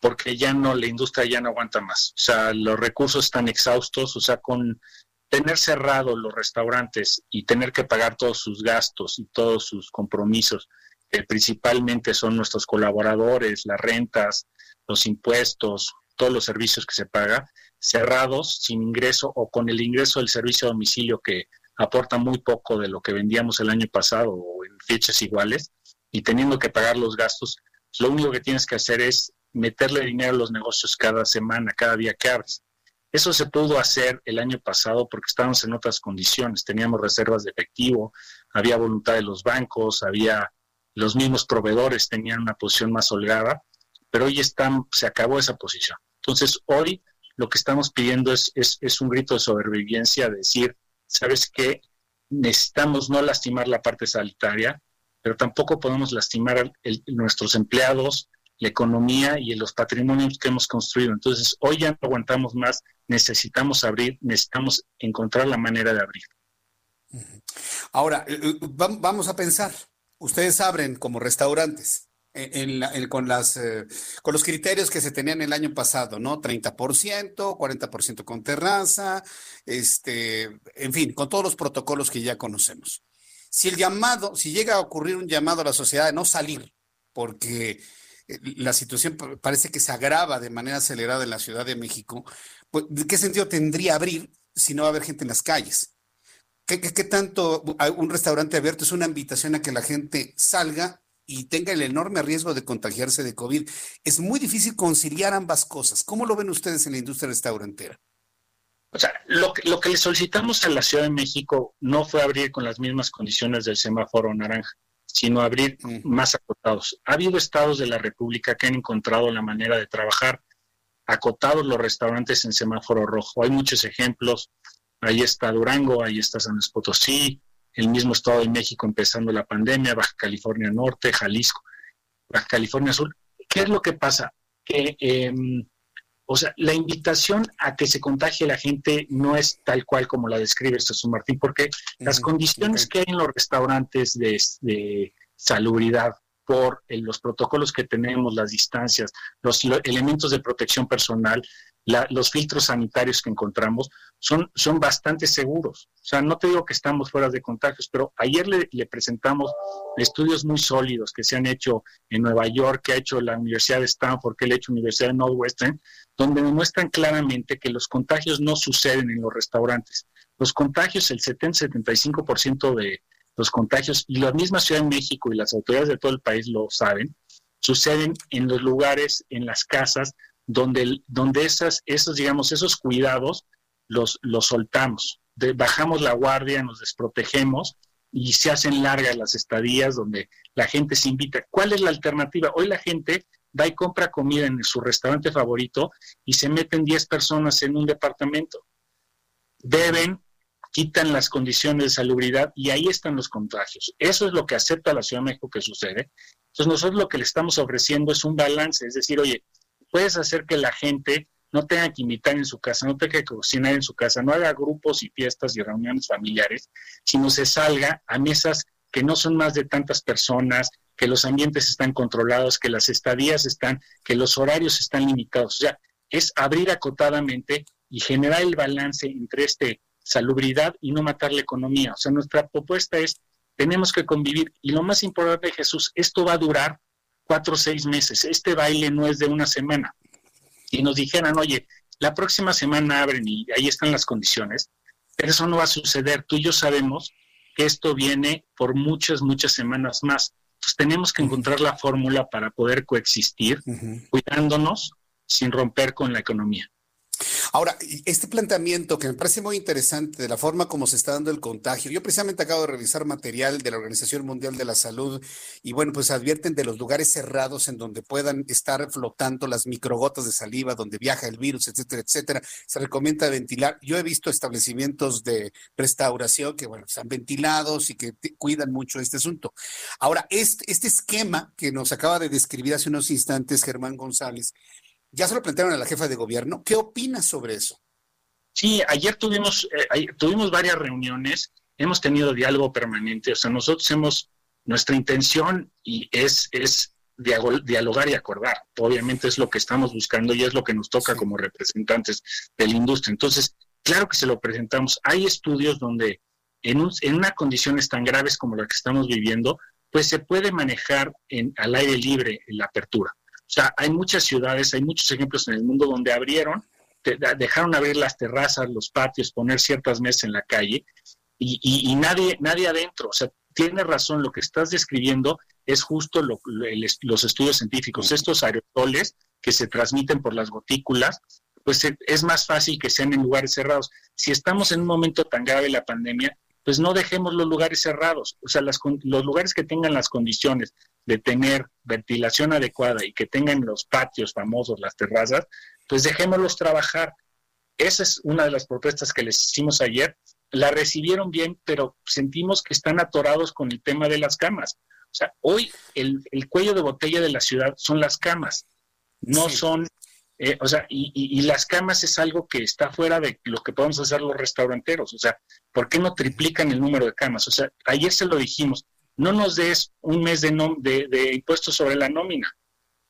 porque ya no, la industria ya no aguanta más. O sea, los recursos están exhaustos, o sea, con tener cerrados los restaurantes y tener que pagar todos sus gastos y todos sus compromisos, que principalmente son nuestros colaboradores, las rentas, los impuestos, todos los servicios que se paga, cerrados, sin ingreso o con el ingreso del servicio a domicilio que aporta muy poco de lo que vendíamos el año pasado o en fechas iguales y teniendo que pagar los gastos, lo único que tienes que hacer es meterle dinero a los negocios cada semana, cada día que abres. Eso se pudo hacer el año pasado porque estábamos en otras condiciones, teníamos reservas de efectivo, había voluntad de los bancos, había los mismos proveedores tenían una posición más holgada, pero hoy están, se acabó esa posición. Entonces, hoy lo que estamos pidiendo es, un grito de sobrevivencia, de decir, ¿sabes qué? Necesitamos no lastimar la parte sanitaria, pero tampoco podemos lastimar nuestros empleados, la economía y los patrimonios que hemos construido. Entonces, hoy ya no aguantamos más, necesitamos abrir, necesitamos encontrar la manera de abrir. Ahora, eh, eh, vamos a pensar, ustedes abren como restaurantes. Con, las, eh, con los criterios que se tenían el año pasado, ¿no? 30%, 40% con terraza, este, en fin, con todos los protocolos que ya conocemos. Si el llamado, si llega a ocurrir un llamado a la sociedad de no salir, porque eh, la situación parece que se agrava de manera acelerada en la Ciudad de México, pues, ¿qué sentido tendría abrir si no va a haber gente en las calles? ¿Qué, tanto un restaurante abierto es una invitación a que la gente salga y tenga el enorme riesgo de contagiarse de COVID? Es muy difícil conciliar ambas cosas. ¿Cómo lo ven ustedes en la industria restaurantera? O sea, lo que, lo que le solicitamos a la Ciudad de México no fue abrir con las mismas condiciones del semáforo naranja sino abrir más acotados. Ha habido estados de la República que han encontrado la manera de trabajar acotados los restaurantes en semáforo rojo. Hay muchos ejemplos. Ahí está Durango, ahí está San Luis Potosí, el mismo Estado de México empezando la pandemia, Baja California Norte, Jalisco, Baja California Sur. ¿Qué es lo que pasa? Que, em, o sea, la invitación a que se contagie la gente no es tal cual como la describe Jesús Martín, porque las condiciones que hay en los restaurantes de, salubridad por los protocolos que tenemos, las distancias, los elementos de protección personal, los filtros sanitarios que encontramos son, son bastante seguros. O sea, no te digo que estamos fuera de contagios, pero ayer le, le, presentamos estudios muy sólidos que se han hecho en Nueva York, que ha hecho la Universidad de Stanford, que ha hecho la Universidad de Northwestern, donde demuestran claramente que los contagios no suceden en los restaurantes. Los contagios, el 70-75% de los contagios, y la misma Ciudad de México y las autoridades de todo el país lo saben, suceden en los lugares, en las casas, donde, donde esas, esos, digamos, esos cuidados los, los soltamos. bajamos la guardia, nos desprotegemos y se hacen largas las estadías donde la gente se invita. ¿Cuál es la alternativa? Hoy la gente va y compra comida en su restaurante favorito y se meten 10 personas en un departamento. Beben, quitan las condiciones de salubridad y ahí están los contagios. Eso es lo que acepta la Ciudad de México que sucede. Entonces nosotros lo que le estamos ofreciendo es un balance, es decir, oye, puedes hacer que la gente no tenga que invitar en su casa, no tenga que cocinar en su casa, no haga grupos y fiestas y reuniones familiares, sino se salga a mesas que no son más de tantas personas, que los ambientes están controlados, que las estadías están, que los horarios están limitados. O sea, es abrir acotadamente y generar el balance entre este salubridad y no matar la economía. O sea, nuestra propuesta es, tenemos que convivir. Y lo más importante, Jesús, esto va a durar cuatro o seis meses. Este baile no es de una semana. Y nos dijeran, oye, la próxima semana abren y ahí están las condiciones, pero eso no va a suceder. Tú y yo sabemos que esto viene por muchas, muchas semanas más. Entonces tenemos que encontrar la fórmula para poder coexistir, cuidándonos sin romper con la economía. Ahora, este planteamiento que me parece muy interesante de la forma como se está dando el contagio, yo precisamente acabo de revisar material de la Organización Mundial de la Salud y bueno, pues advierten de los lugares cerrados en donde puedan estar flotando las microgotas de saliva, donde viaja el virus, etcétera, etcétera. Se recomienda ventilar. Yo he visto establecimientos de restauración que, bueno, están ventilados y que cuidan mucho este asunto. Ahora, este, este esquema que nos acaba de describir hace unos instantes Germán González, ya se lo plantearon a la jefa de gobierno. ¿Qué opina sobre eso? Sí, ayer tuvimos, eh, tuvimos varias reuniones, hemos tenido diálogo permanente, o sea, nosotros hemos, nuestra intención y es, es dialogar y acordar. Obviamente es lo que estamos buscando y es lo que nos toca como representantes de la industria. Entonces, claro que se lo presentamos. Hay estudios donde en, un, en unas condiciones tan graves como la que estamos viviendo, pues se puede manejar en, al aire libre en la apertura. O sea, hay muchas ciudades, hay muchos ejemplos en el mundo donde abrieron, dejaron abrir las terrazas, los patios, poner ciertas mesas en la calle y, y, nadie, nadie adentro. O sea, tiene razón, lo que estás describiendo es justo lo, los estudios científicos. Estos aerosoles que se transmiten por las gotículas, pues es más fácil que sean en lugares cerrados. Si estamos en un momento tan grave de la pandemia, pues no dejemos los lugares cerrados. O sea, las, los lugares que tengan las condiciones de tener ventilación adecuada y que tengan los patios famosos, las terrazas, pues dejémoslos trabajar. Esa es una de las propuestas que les hicimos ayer. La recibieron bien, pero sentimos que están atorados con el tema de las camas. O sea, hoy el, cuello de botella de la ciudad son las camas, no son eh, o sea, y, las camas es algo que está fuera de lo que podemos hacer los restauranteros. O sea, ¿por qué no triplican el número de camas? O sea, ayer se lo dijimos, no nos des un mes de, de, impuestos sobre la nómina.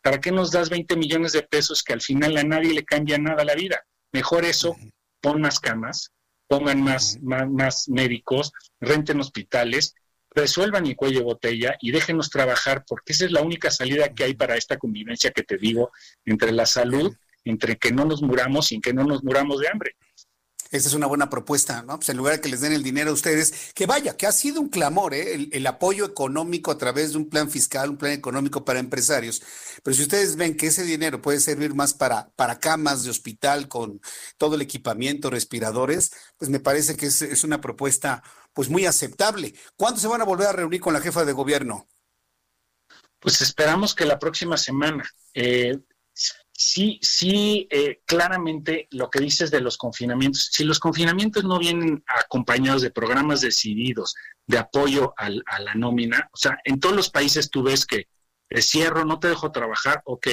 ¿Para qué nos das 20 millones de pesos que al final a nadie le cambia nada la vida? Mejor eso, pon más camas, pongan más, más, más médicos, renten hospitales resuelvan el cuello de botella y déjenos trabajar, porque esa es la única salida que hay para esta convivencia que te digo entre la salud, entre que no nos muramos y que no nos muramos de hambre. Esa es una buena propuesta, ¿no? Pues en lugar de que les den el dinero a ustedes, que vaya, que ha sido un clamor, ¿eh? el, apoyo económico a través de un plan fiscal, un plan económico para empresarios. Pero si ustedes ven que ese dinero puede servir más para, para camas de hospital con todo el equipamiento, respiradores, pues me parece que es, es una propuesta pues muy aceptable. ¿Cuándo se van a volver a reunir con la jefa de gobierno? Pues esperamos que la próxima semana. Eh, sí, sí, eh, claramente lo que dices de los confinamientos, si los confinamientos no vienen acompañados de programas decididos de apoyo a la nómina, o sea, en todos los países tú ves que cierro, no te dejo trabajar, ok,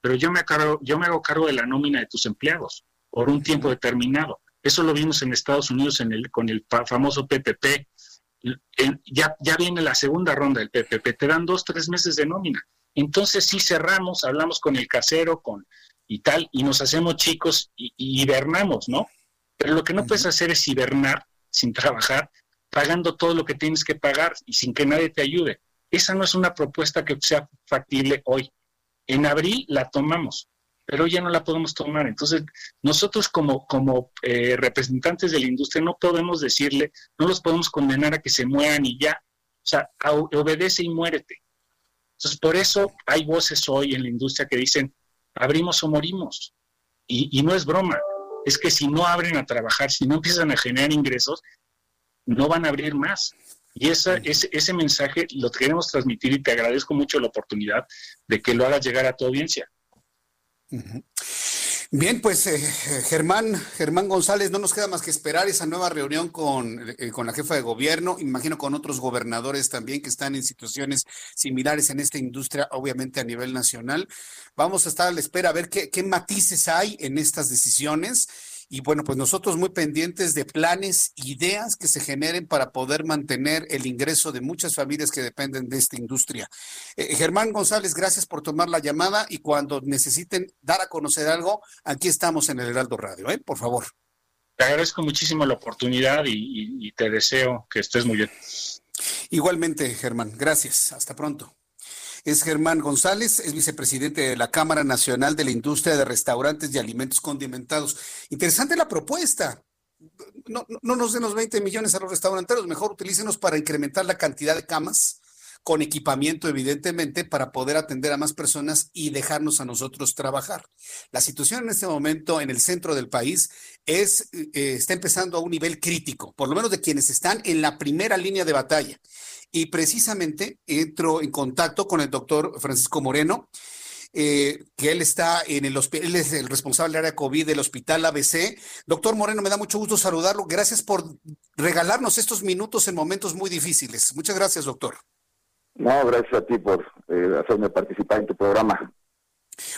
pero yo me, yo me hago cargo de la nómina de tus empleados por un tiempo determinado. Eso lo vimos en Estados Unidos en el, con el famoso PPP. ya, ya viene la segunda ronda del PPP, te dan dos, tres meses de nómina. Entonces sí cerramos, hablamos con el casero con, y tal, y nos hacemos chicos y, hibernamos, ¿no? Pero lo que no puedes hacer es hibernar sin trabajar, pagando todo lo que tienes que pagar y sin que nadie te ayude. Esa no es una propuesta que sea factible hoy. En abril la tomamos, pero ya no la podemos tomar. Entonces, nosotros como, como eh, representantes de la industria no podemos decirle, no los podemos condenar a que se mueran y ya. O sea, obedece y muérete. Entonces, por eso hay voces hoy en la industria que dicen, abrimos o morimos. Y, no es broma, es que si no abren a trabajar, si no empiezan a generar ingresos, no van a abrir más. Y esa, ese, ese mensaje lo queremos transmitir y te agradezco mucho la oportunidad de que lo hagas llegar a tu audiencia. Bien, pues eh, Germán, Germán González, no nos queda más que esperar esa nueva reunión con, eh, con, la jefa de gobierno, imagino con otros gobernadores también que están en situaciones similares en esta industria, obviamente a nivel nacional. Vamos a estar a la espera a ver qué, qué matices hay en estas decisiones y bueno, pues nosotros muy pendientes de planes, ideas que se generen para poder mantener el ingreso de muchas familias que dependen de esta industria. Eh, Germán González, gracias por tomar la llamada y cuando necesiten dar a conocer algo, aquí estamos en el Heraldo Radio, ¿eh? por favor. Te agradezco muchísimo la oportunidad y te deseo que estés muy bien. Igualmente, Germán, gracias. Hasta pronto es Germán González, es vicepresidente de la Cámara Nacional de la Industria de Restaurantes y Alimentos Condimentados. Interesante la propuesta. No, no nos den los 20 millones a los restauranteros, mejor utilícenos para incrementar la cantidad de camas con equipamiento, evidentemente, para poder atender a más personas y dejarnos a nosotros trabajar. La situación en este momento en el centro del país es, eh, está empezando a un nivel crítico, por lo menos de quienes están en la primera línea de batalla y precisamente entro en contacto con el doctor Francisco Moreno, eh, que él está en el hospital, él es el responsable del área COVID del Hospital ABC. Doctor Moreno, me da mucho gusto saludarlo. Gracias por regalarnos estos minutos en momentos muy difíciles. Muchas gracias, doctor. No, gracias a ti por eh, hacerme participar en tu programa.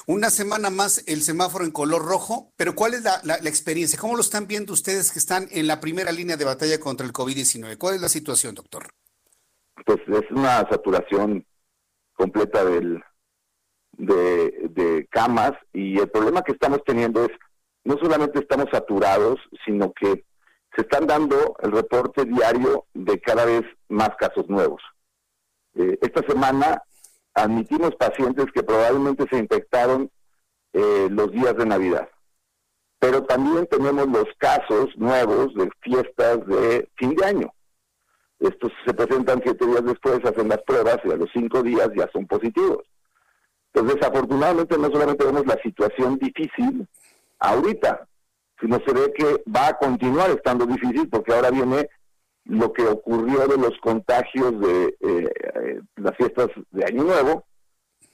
Una semana más el semáforo en color rojo, pero ¿cuál es la, experiencia? ¿Cómo lo están viendo ustedes que están en la primera línea de batalla contra el COVID-19? ¿Cuál es la situación, doctor? Pues es una saturación completa del, de, camas y el problema que estamos teniendo es, no solamente estamos saturados, sino que se están dando el reporte diario de cada vez más casos nuevos. Eh, esta semana admitimos pacientes que probablemente se infectaron eh, los días de Navidad. Pero también tenemos los casos nuevos de fiestas de fin de año. Estos se presentan siete días después, hacen las pruebas y a los cinco días ya son positivos. Entonces, desafortunadamente, no solamente vemos la situación difícil ahorita, sino se ve que va a continuar estando difícil porque ahora viene lo que ocurrió de los contagios de eh, eh, las fiestas de Año Nuevo,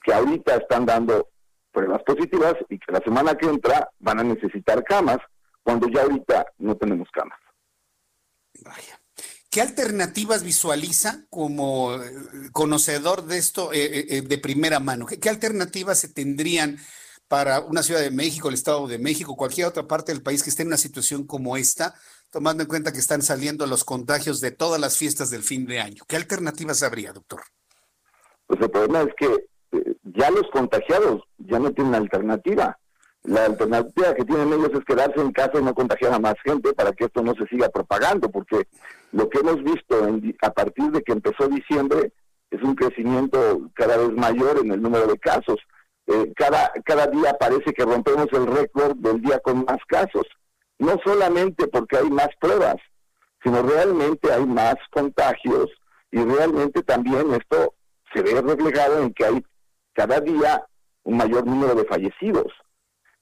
que ahorita están dando pruebas positivas y que la semana que entra van a necesitar camas, cuando ya ahorita no tenemos camas. Vaya. ¿Qué alternativas visualiza como eh, conocedor de esto de primera mano? ¿Qué, alternativas se tendrían para una Ciudad de México, el Estado de México, cualquier otra parte del país que esté en una situación como esta, tomando en cuenta que están saliendo los contagios de todas las fiestas del fin de año. ¿Qué alternativas habría, doctor? Pues el problema es que eh, ya los contagiados ya no tienen alternativa. La alternativa que tienen ellos es quedarse en casa y no contagiar a más gente para que esto no se siga propagando, porque lo que hemos visto a partir de que empezó diciembre es un crecimiento cada vez mayor en el número de casos. Eh, cada, cada día parece que rompemos el récord del día con más casos no solamente porque hay más pruebas, sino realmente hay más contagios y realmente también esto se ve reflejado en que hay cada día un mayor número de fallecidos.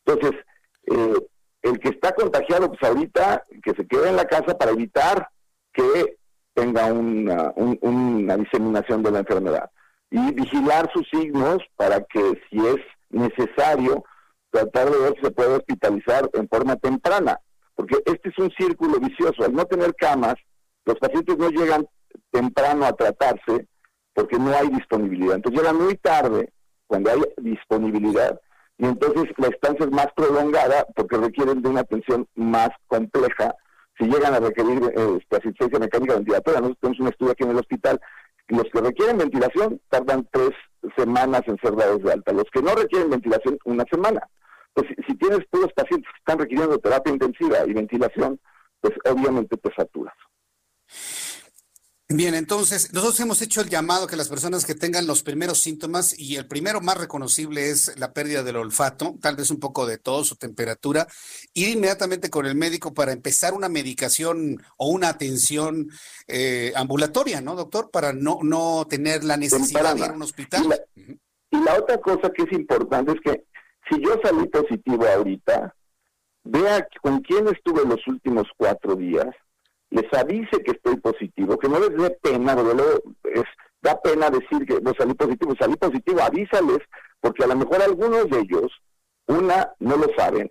Entonces, eh, el que está contagiado, pues ahorita que se quede en la casa para evitar que tenga una, una diseminación de la enfermedad y vigilar sus signos para que si es necesario tratar de ver si se puede hospitalizar en forma temprana porque este es un círculo vicioso. Al no tener camas, los pacientes no llegan temprano a tratarse porque no hay disponibilidad. Entonces llegan muy tarde cuando hay disponibilidad y entonces la estancia es más prolongada porque requieren de una atención más compleja. Si llegan a requerir eh, asistencia mecánica ventilatoria, nosotros tenemos un estudio aquí en el hospital, los que requieren ventilación tardan tres semanas en ser dados de alta, los que no requieren ventilación una semana pues si tienes todos pacientes que están requiriendo terapia intensiva y ventilación, pues obviamente te saturas. Bien, entonces nosotros hemos hecho el llamado que las personas que tengan los primeros síntomas y el primero más reconocible es la pérdida del olfato, tal vez un poco de tos o temperatura, ir inmediatamente con el médico para empezar una medicación o una atención eh, ambulatoria, ¿no, doctor? Para no, no tener la necesidad de ir a un hospital. y la otra cosa que es importante es que si yo salí positivo ahorita, vea con quién estuve los últimos cuatro días, les avise que estoy positivo, que no les dé pena, es, da pena decir que no salí positivo, salí positivo, avísales, porque a lo mejor algunos de ellos, una, no lo saben,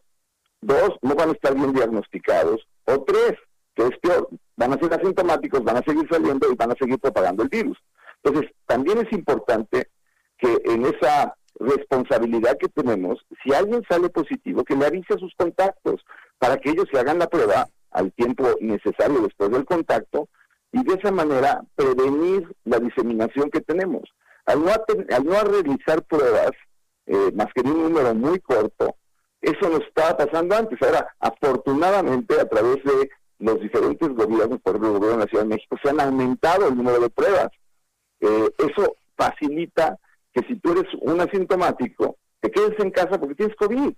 dos, no van a estar bien diagnosticados, o tres, que es peor, van a ser asintomáticos, van a seguir saliendo y van a seguir propagando el virus. Entonces, también es importante que en esa responsabilidad que tenemos, si alguien sale positivo, que le avise a sus contactos para que ellos se hagan la prueba al tiempo necesario después del contacto y de esa manera prevenir la diseminación que tenemos. Al no, al no realizar pruebas, eh, más que de un número muy corto, eso nos estaba pasando antes. Ahora, afortunadamente, a través de los diferentes gobiernos, por el gobierno de la Ciudad de México, se han aumentado el número de pruebas. Eh, eso facilita que si tú eres un asintomático, te quedes en casa porque tienes COVID.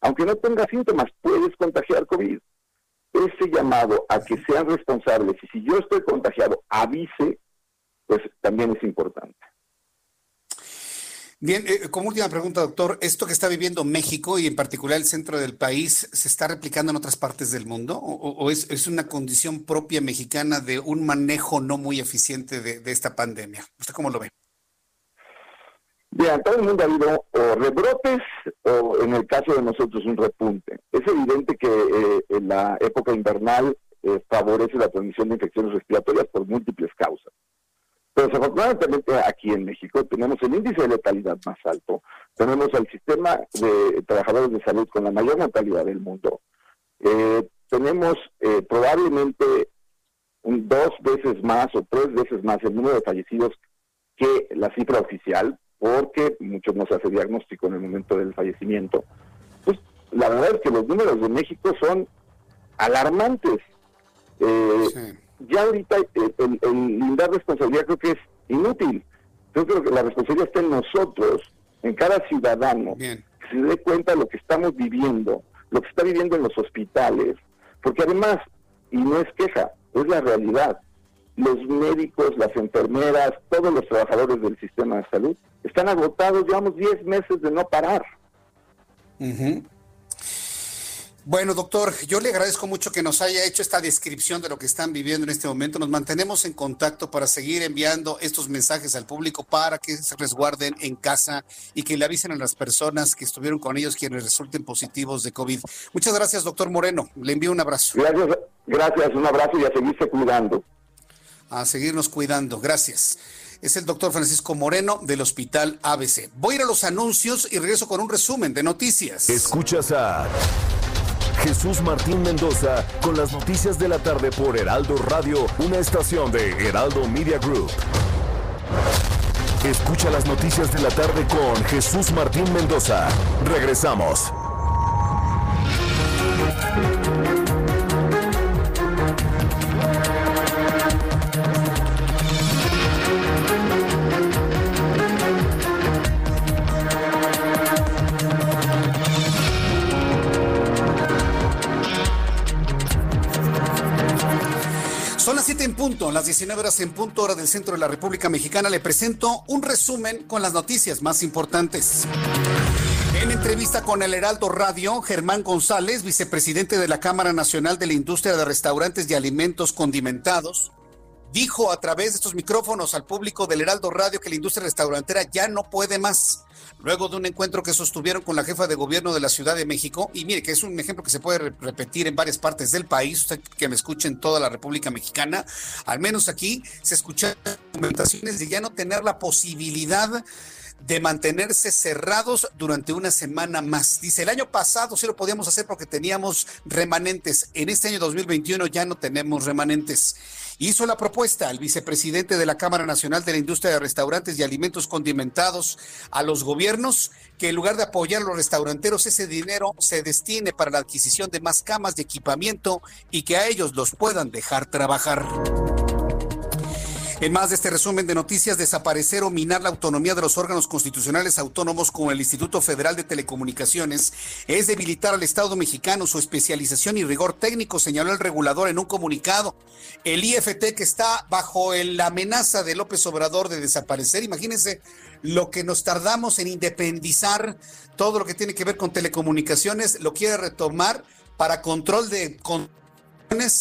Aunque no tengas síntomas, puedes contagiar COVID. Ese llamado a que sean responsables y si yo estoy contagiado, avise, pues también es importante. Bien, eh, como última pregunta, doctor, ¿esto que está viviendo México y en particular el centro del país se está replicando en otras partes del mundo? ¿O, es, es, una condición propia mexicana de un manejo no muy eficiente de, de esta pandemia? ¿Usted cómo lo ve? Bien, todo el mundo ha habido o rebrotes o en el caso de nosotros un repunte. Es evidente que eh, en la época invernal eh, favorece la transmisión de infecciones respiratorias por múltiples causas. Pero desafortunadamente aquí en México tenemos el índice de letalidad más alto, tenemos el sistema de trabajadores de salud con la mayor mortalidad del mundo, eh, tenemos eh, probablemente dos veces más o tres veces más el número de fallecidos que la cifra oficial, porque muchos no se hace diagnóstico en el momento del fallecimiento. Pues la verdad es que los números de México son alarmantes. Eh, ya ahorita el, el, responsabilidad creo que es inútil. Yo creo que la responsabilidad está en nosotros, en cada ciudadano, que se dé cuenta de lo que estamos viviendo, lo que está viviendo en los hospitales, porque además, y no es queja, es la realidad, los médicos, las enfermeras, todos los trabajadores del sistema de salud están agotados, llevamos 10 meses de no parar. Bueno, doctor, yo le agradezco mucho que nos haya hecho esta descripción de lo que están viviendo en este momento. Nos mantenemos en contacto para seguir enviando estos mensajes al público para que se resguarden en casa y que le avisen a las personas que estuvieron con ellos quienes resulten positivos de COVID. Muchas gracias, doctor Moreno. Le envío un abrazo. Gracias, gracias, un abrazo y a seguirse cuidando. A seguirnos cuidando. Gracias es el doctor Francisco Moreno del Hospital ABC. Voy a ir a los anuncios y regreso con un resumen de noticias. Escuchas a Jesús Martín Mendoza con las noticias de la tarde por Heraldo Radio, una estación de Heraldo Media Group. Escucha las noticias de la tarde con Jesús Martín Mendoza. Regresamos. 7 en punto, las 19 horas en punto, hora del centro de la República Mexicana. Le presento un resumen con las noticias más importantes. En entrevista con el Heraldo Radio, Germán González, vicepresidente de la Cámara Nacional de la Industria de Restaurantes y Alimentos Condimentados, dijo a través de estos micrófonos al público del Heraldo Radio que la industria restaurantera ya no puede más luego de un encuentro que sostuvieron con la jefa de gobierno de la Ciudad de México. Y mire que es un ejemplo que se puede repetir en varias partes del país, usted que me escuche en toda la República Mexicana, al menos aquí se escuchan documentaciones de ya no tener la posibilidad de mantenerse cerrados durante una semana más. Dice, el año pasado sí lo podíamos hacer porque teníamos remanentes. En este año 2021 ya no tenemos remanentes hizo la propuesta al vicepresidente de la Cámara Nacional de la Industria de Restaurantes y Alimentos Condimentados a los gobiernos que en lugar de apoyar a los restauranteros ese dinero se destine para la adquisición de más camas de equipamiento y que a ellos los puedan dejar trabajar. En más de este resumen de noticias, desaparecer o minar la autonomía de los órganos constitucionales autónomos como el Instituto Federal de Telecomunicaciones es debilitar al Estado mexicano, su especialización y rigor técnico, señaló el regulador en un comunicado. El IFT que está bajo la amenaza de López Obrador de desaparecer, imagínense lo que nos tardamos en independizar todo lo que tiene que ver con telecomunicaciones, lo quiere retomar para control de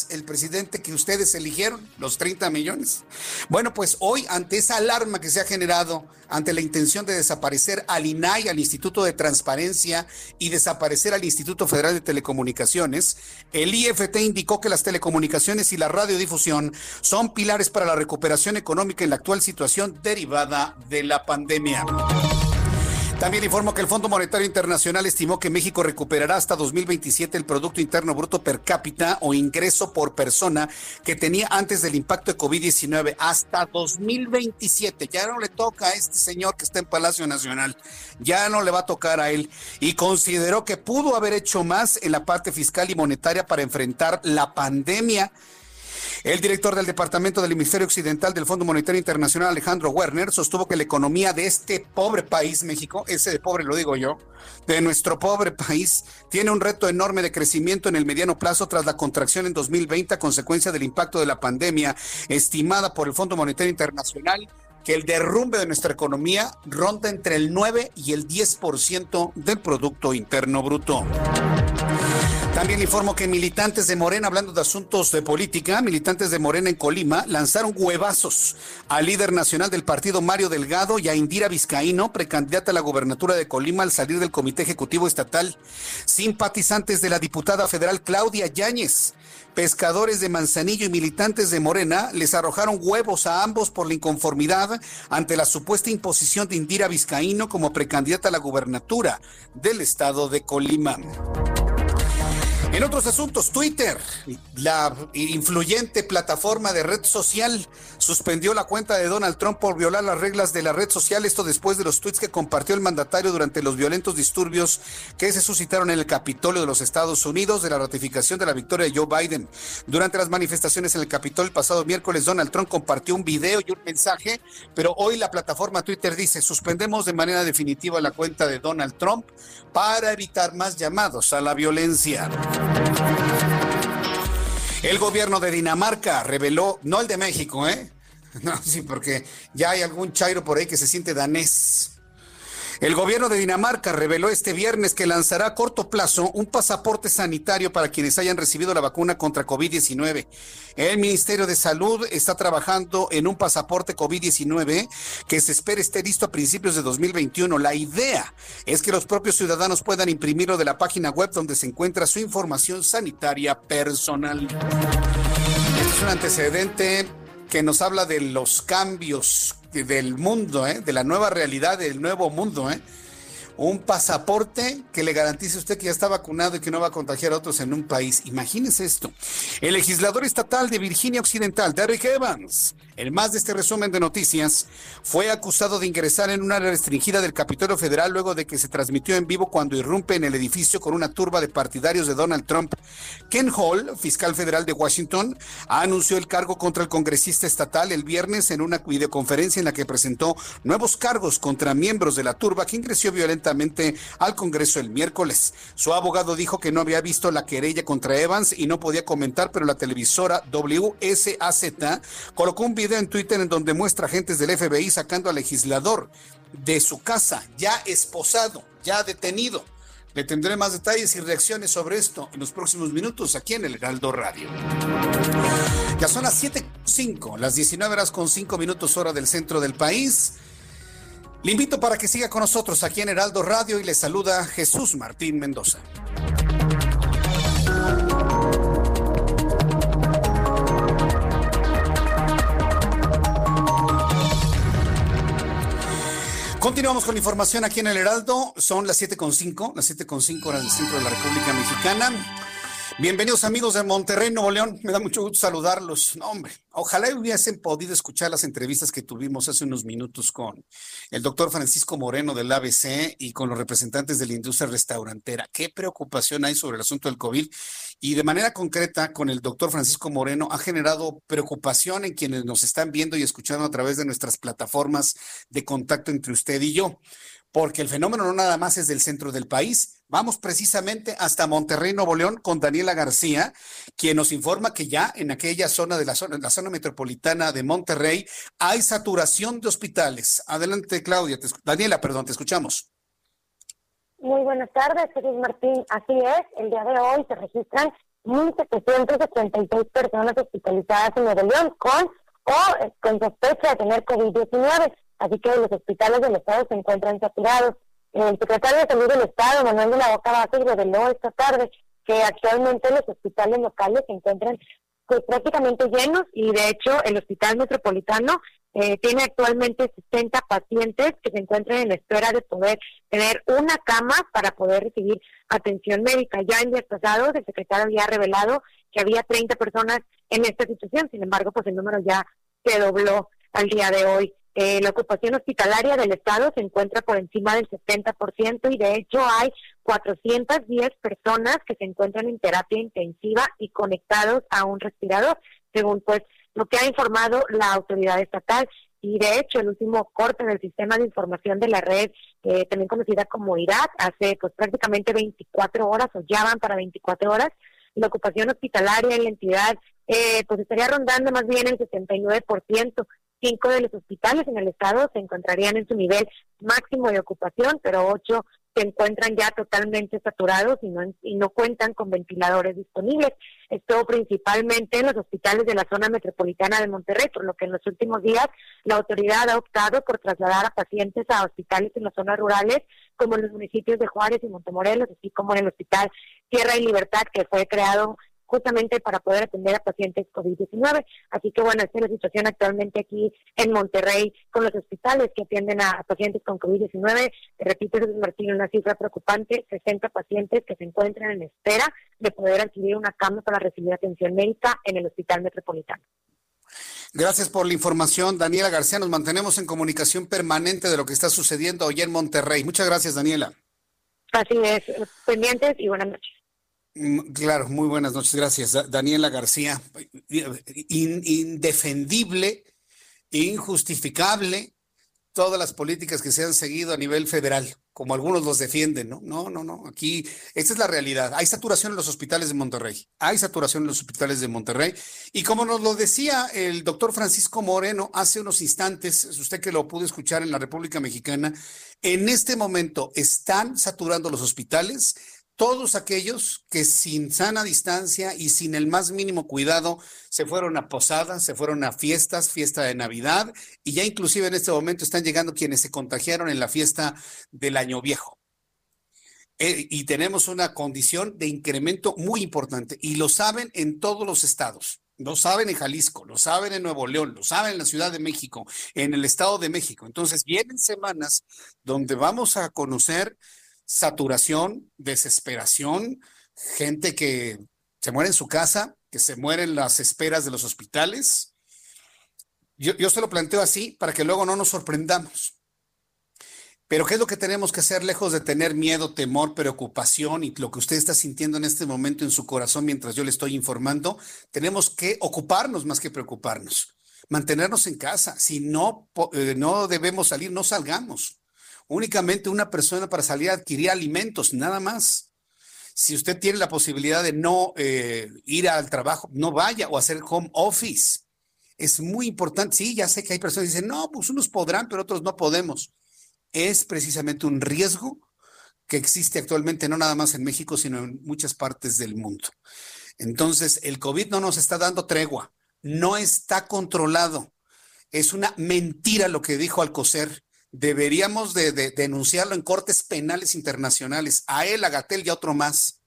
el presidente que ustedes eligieron, los 30 millones. Bueno, pues hoy, ante esa alarma que se ha generado, ante la intención de desaparecer al INAI, al Instituto de Transparencia, y desaparecer al Instituto Federal de Telecomunicaciones, el IFT indicó que las telecomunicaciones y la radiodifusión son pilares para la recuperación económica en la actual situación derivada de la pandemia. También informo que el Fondo Monetario Internacional estimó que México recuperará hasta 2027 el Producto Interno Bruto per cápita o ingreso por persona que tenía antes del impacto de COVID-19 hasta 2027. Ya no le toca a este señor que está en Palacio Nacional, ya no le va a tocar a él. Y consideró que pudo haber hecho más en la parte fiscal y monetaria para enfrentar la pandemia el director del Departamento del Hemisferio Occidental del Fondo Monetario Internacional, Alejandro Werner, sostuvo que la economía de este pobre país, México, ese de pobre lo digo yo, de nuestro pobre país, tiene un reto enorme de crecimiento en el mediano plazo tras la contracción en 2020 a consecuencia del impacto de la pandemia, estimada por el Fondo Monetario Internacional que el derrumbe de nuestra economía ronda entre el 9 y el 10% del Producto Interno Bruto. También informo que militantes de Morena, hablando de asuntos de política, militantes de Morena en Colima lanzaron huevazos al líder nacional del partido Mario Delgado y a Indira Vizcaíno, precandidata a la gobernatura de Colima al salir del Comité Ejecutivo Estatal. Simpatizantes de la diputada federal Claudia Yáñez, pescadores de Manzanillo y militantes de Morena les arrojaron huevos a ambos por la inconformidad ante la supuesta imposición de Indira Vizcaíno como precandidata a la gubernatura del estado de Colima. En otros asuntos, Twitter, la influyente plataforma de red social, suspendió la cuenta de Donald Trump por violar las reglas de la red social. Esto después de los tweets que compartió el mandatario durante los violentos disturbios que se suscitaron en el Capitolio de los Estados Unidos de la ratificación de la victoria de Joe Biden. Durante las manifestaciones en el Capitolio el pasado miércoles, Donald Trump compartió un video y un mensaje, pero hoy la plataforma Twitter dice, suspendemos de manera definitiva la cuenta de Donald Trump para evitar más llamados a la violencia. El gobierno de Dinamarca reveló, no el de México, ¿eh? No, sí, porque ya hay algún chairo por ahí que se siente danés. El gobierno de Dinamarca reveló este viernes que lanzará a corto plazo un pasaporte sanitario para quienes hayan recibido la vacuna contra COVID-19. El Ministerio de Salud está trabajando en un pasaporte COVID-19 que se espera esté listo a principios de 2021. La idea es que los propios ciudadanos puedan imprimirlo de la página web donde se encuentra su información sanitaria personal. Este es un antecedente que nos habla de los cambios del mundo, ¿eh? de la nueva realidad, del nuevo mundo. ¿eh? Un pasaporte que le garantice a usted que ya está vacunado y que no va a contagiar a otros en un país. Imagínese esto. El legislador estatal de Virginia Occidental, Derrick Evans, el más de este resumen de noticias, fue acusado de ingresar en una área restringida del Capitolio Federal luego de que se transmitió en vivo cuando irrumpe en el edificio con una turba de partidarios de Donald Trump. Ken Hall, fiscal federal de Washington, anunció el cargo contra el congresista estatal el viernes en una videoconferencia en la que presentó nuevos cargos contra miembros de la turba que ingresó violentamente al Congreso el miércoles. Su abogado dijo que no había visto la querella contra Evans y no podía comentar, pero la televisora WSAZ colocó un video video en Twitter en donde muestra agentes del FBI sacando al legislador de su casa, ya esposado, ya detenido. Le tendré más detalles y reacciones sobre esto en los próximos minutos aquí en el Heraldo Radio. Ya son las 7.05, las 19 horas con 5 minutos hora del centro del país. Le invito para que siga con nosotros aquí en Heraldo Radio y le saluda Jesús Martín Mendoza. Continuamos con información aquí en el Heraldo. Son las 7.5, las 7.5 horas del centro de la República Mexicana. Bienvenidos amigos de Monterrey, Nuevo León. Me da mucho gusto saludarlos. No, hombre, ojalá hubiesen podido escuchar las entrevistas que tuvimos hace unos minutos con el doctor Francisco Moreno del ABC y con los representantes de la industria restaurantera. Qué preocupación hay sobre el asunto del COVID y de manera concreta con el doctor Francisco Moreno ha generado preocupación en quienes nos están viendo y escuchando a través de nuestras plataformas de contacto entre usted y yo porque el fenómeno no nada más es del centro del país. Vamos precisamente hasta Monterrey, Nuevo León, con Daniela García, quien nos informa que ya en aquella zona de la zona, la zona metropolitana de Monterrey hay saturación de hospitales. Adelante, Claudia. Daniela, perdón, te escuchamos. Muy buenas tardes, Jesús Martín. Así es, el día de hoy se registran 1.786 personas hospitalizadas en Nuevo León con o con sospecha de tener COVID-19 así que los hospitales del Estado se encuentran saturados. El secretario de Salud del Estado, Manuel de la Boca Vázquez, reveló esta tarde que actualmente los hospitales locales se encuentran pues, prácticamente llenos y de hecho el Hospital Metropolitano eh, tiene actualmente 60 pacientes que se encuentran en espera de poder tener una cama para poder recibir atención médica. Ya en días pasados el secretario había revelado que había 30 personas en esta situación, sin embargo, pues el número ya se dobló al día de hoy. Eh, la ocupación hospitalaria del Estado se encuentra por encima del 70% y de hecho hay 410 personas que se encuentran en terapia intensiva y conectados a un respirador, según pues lo que ha informado la autoridad estatal. Y de hecho, el último corte en el sistema de información de la red, eh, también conocida como IRAC, hace pues prácticamente 24 horas o ya van para 24 horas, la ocupación hospitalaria en la entidad eh, pues estaría rondando más bien el 69%. Cinco de los hospitales en el estado se encontrarían en su nivel máximo de ocupación, pero ocho se encuentran ya totalmente saturados y no, y no cuentan con ventiladores disponibles. Esto principalmente en los hospitales de la zona metropolitana de Monterrey, por lo que en los últimos días la autoridad ha optado por trasladar a pacientes a hospitales en las zonas rurales, como en los municipios de Juárez y Montemorelos, así como en el Hospital Tierra y Libertad, que fue creado justamente para poder atender a pacientes COVID-19. Así que bueno, esta es la situación actualmente aquí en Monterrey con los hospitales que atienden a pacientes con COVID-19. Repito, Martín, una cifra preocupante, 60 pacientes que se encuentran en espera de poder adquirir una cama para recibir atención médica en el Hospital Metropolitano. Gracias por la información, Daniela García. Nos mantenemos en comunicación permanente de lo que está sucediendo hoy en Monterrey. Muchas gracias, Daniela. Así es, pendientes y buenas noches. Mm, claro, muy buenas noches, gracias. Daniela García, indefendible, injustificable todas las políticas que se han seguido a nivel federal, como algunos los defienden, ¿no? No, no, no, aquí, esta es la realidad. Hay saturación en los hospitales de Monterrey, hay saturación en los hospitales de Monterrey. Y como nos lo decía el doctor Francisco Moreno hace unos instantes, usted que lo pudo escuchar en la República Mexicana, en este momento están saturando los hospitales todos aquellos que sin sana distancia y sin el más mínimo cuidado se fueron a posadas, se fueron a fiestas, fiesta de Navidad y ya inclusive en este momento están llegando quienes se contagiaron en la fiesta del Año Viejo. Eh, y tenemos una condición de incremento muy importante y lo saben en todos los estados. Lo saben en Jalisco, lo saben en Nuevo León, lo saben en la Ciudad de México, en el Estado de México. Entonces vienen semanas donde vamos a conocer saturación, desesperación, gente que se muere en su casa, que se muere en las esperas de los hospitales. Yo, yo se lo planteo así para que luego no nos sorprendamos. Pero ¿qué es lo que tenemos que hacer lejos de tener miedo, temor, preocupación y lo que usted está sintiendo en este momento en su corazón mientras yo le estoy informando? Tenemos que ocuparnos más que preocuparnos, mantenernos en casa. Si no, eh, no debemos salir, no salgamos únicamente una persona para salir a adquirir alimentos, nada más. Si usted tiene la posibilidad de no eh, ir al trabajo, no vaya o hacer home office. Es muy importante. Sí, ya sé que hay personas que dicen, no, pues unos podrán, pero otros no podemos. Es precisamente un riesgo que existe actualmente, no nada más en México, sino en muchas partes del mundo. Entonces, el COVID no nos está dando tregua, no está controlado. Es una mentira lo que dijo Alcocer deberíamos de, denunciarlo en cortes penales internacionales, a él, a Gatel y a otro más,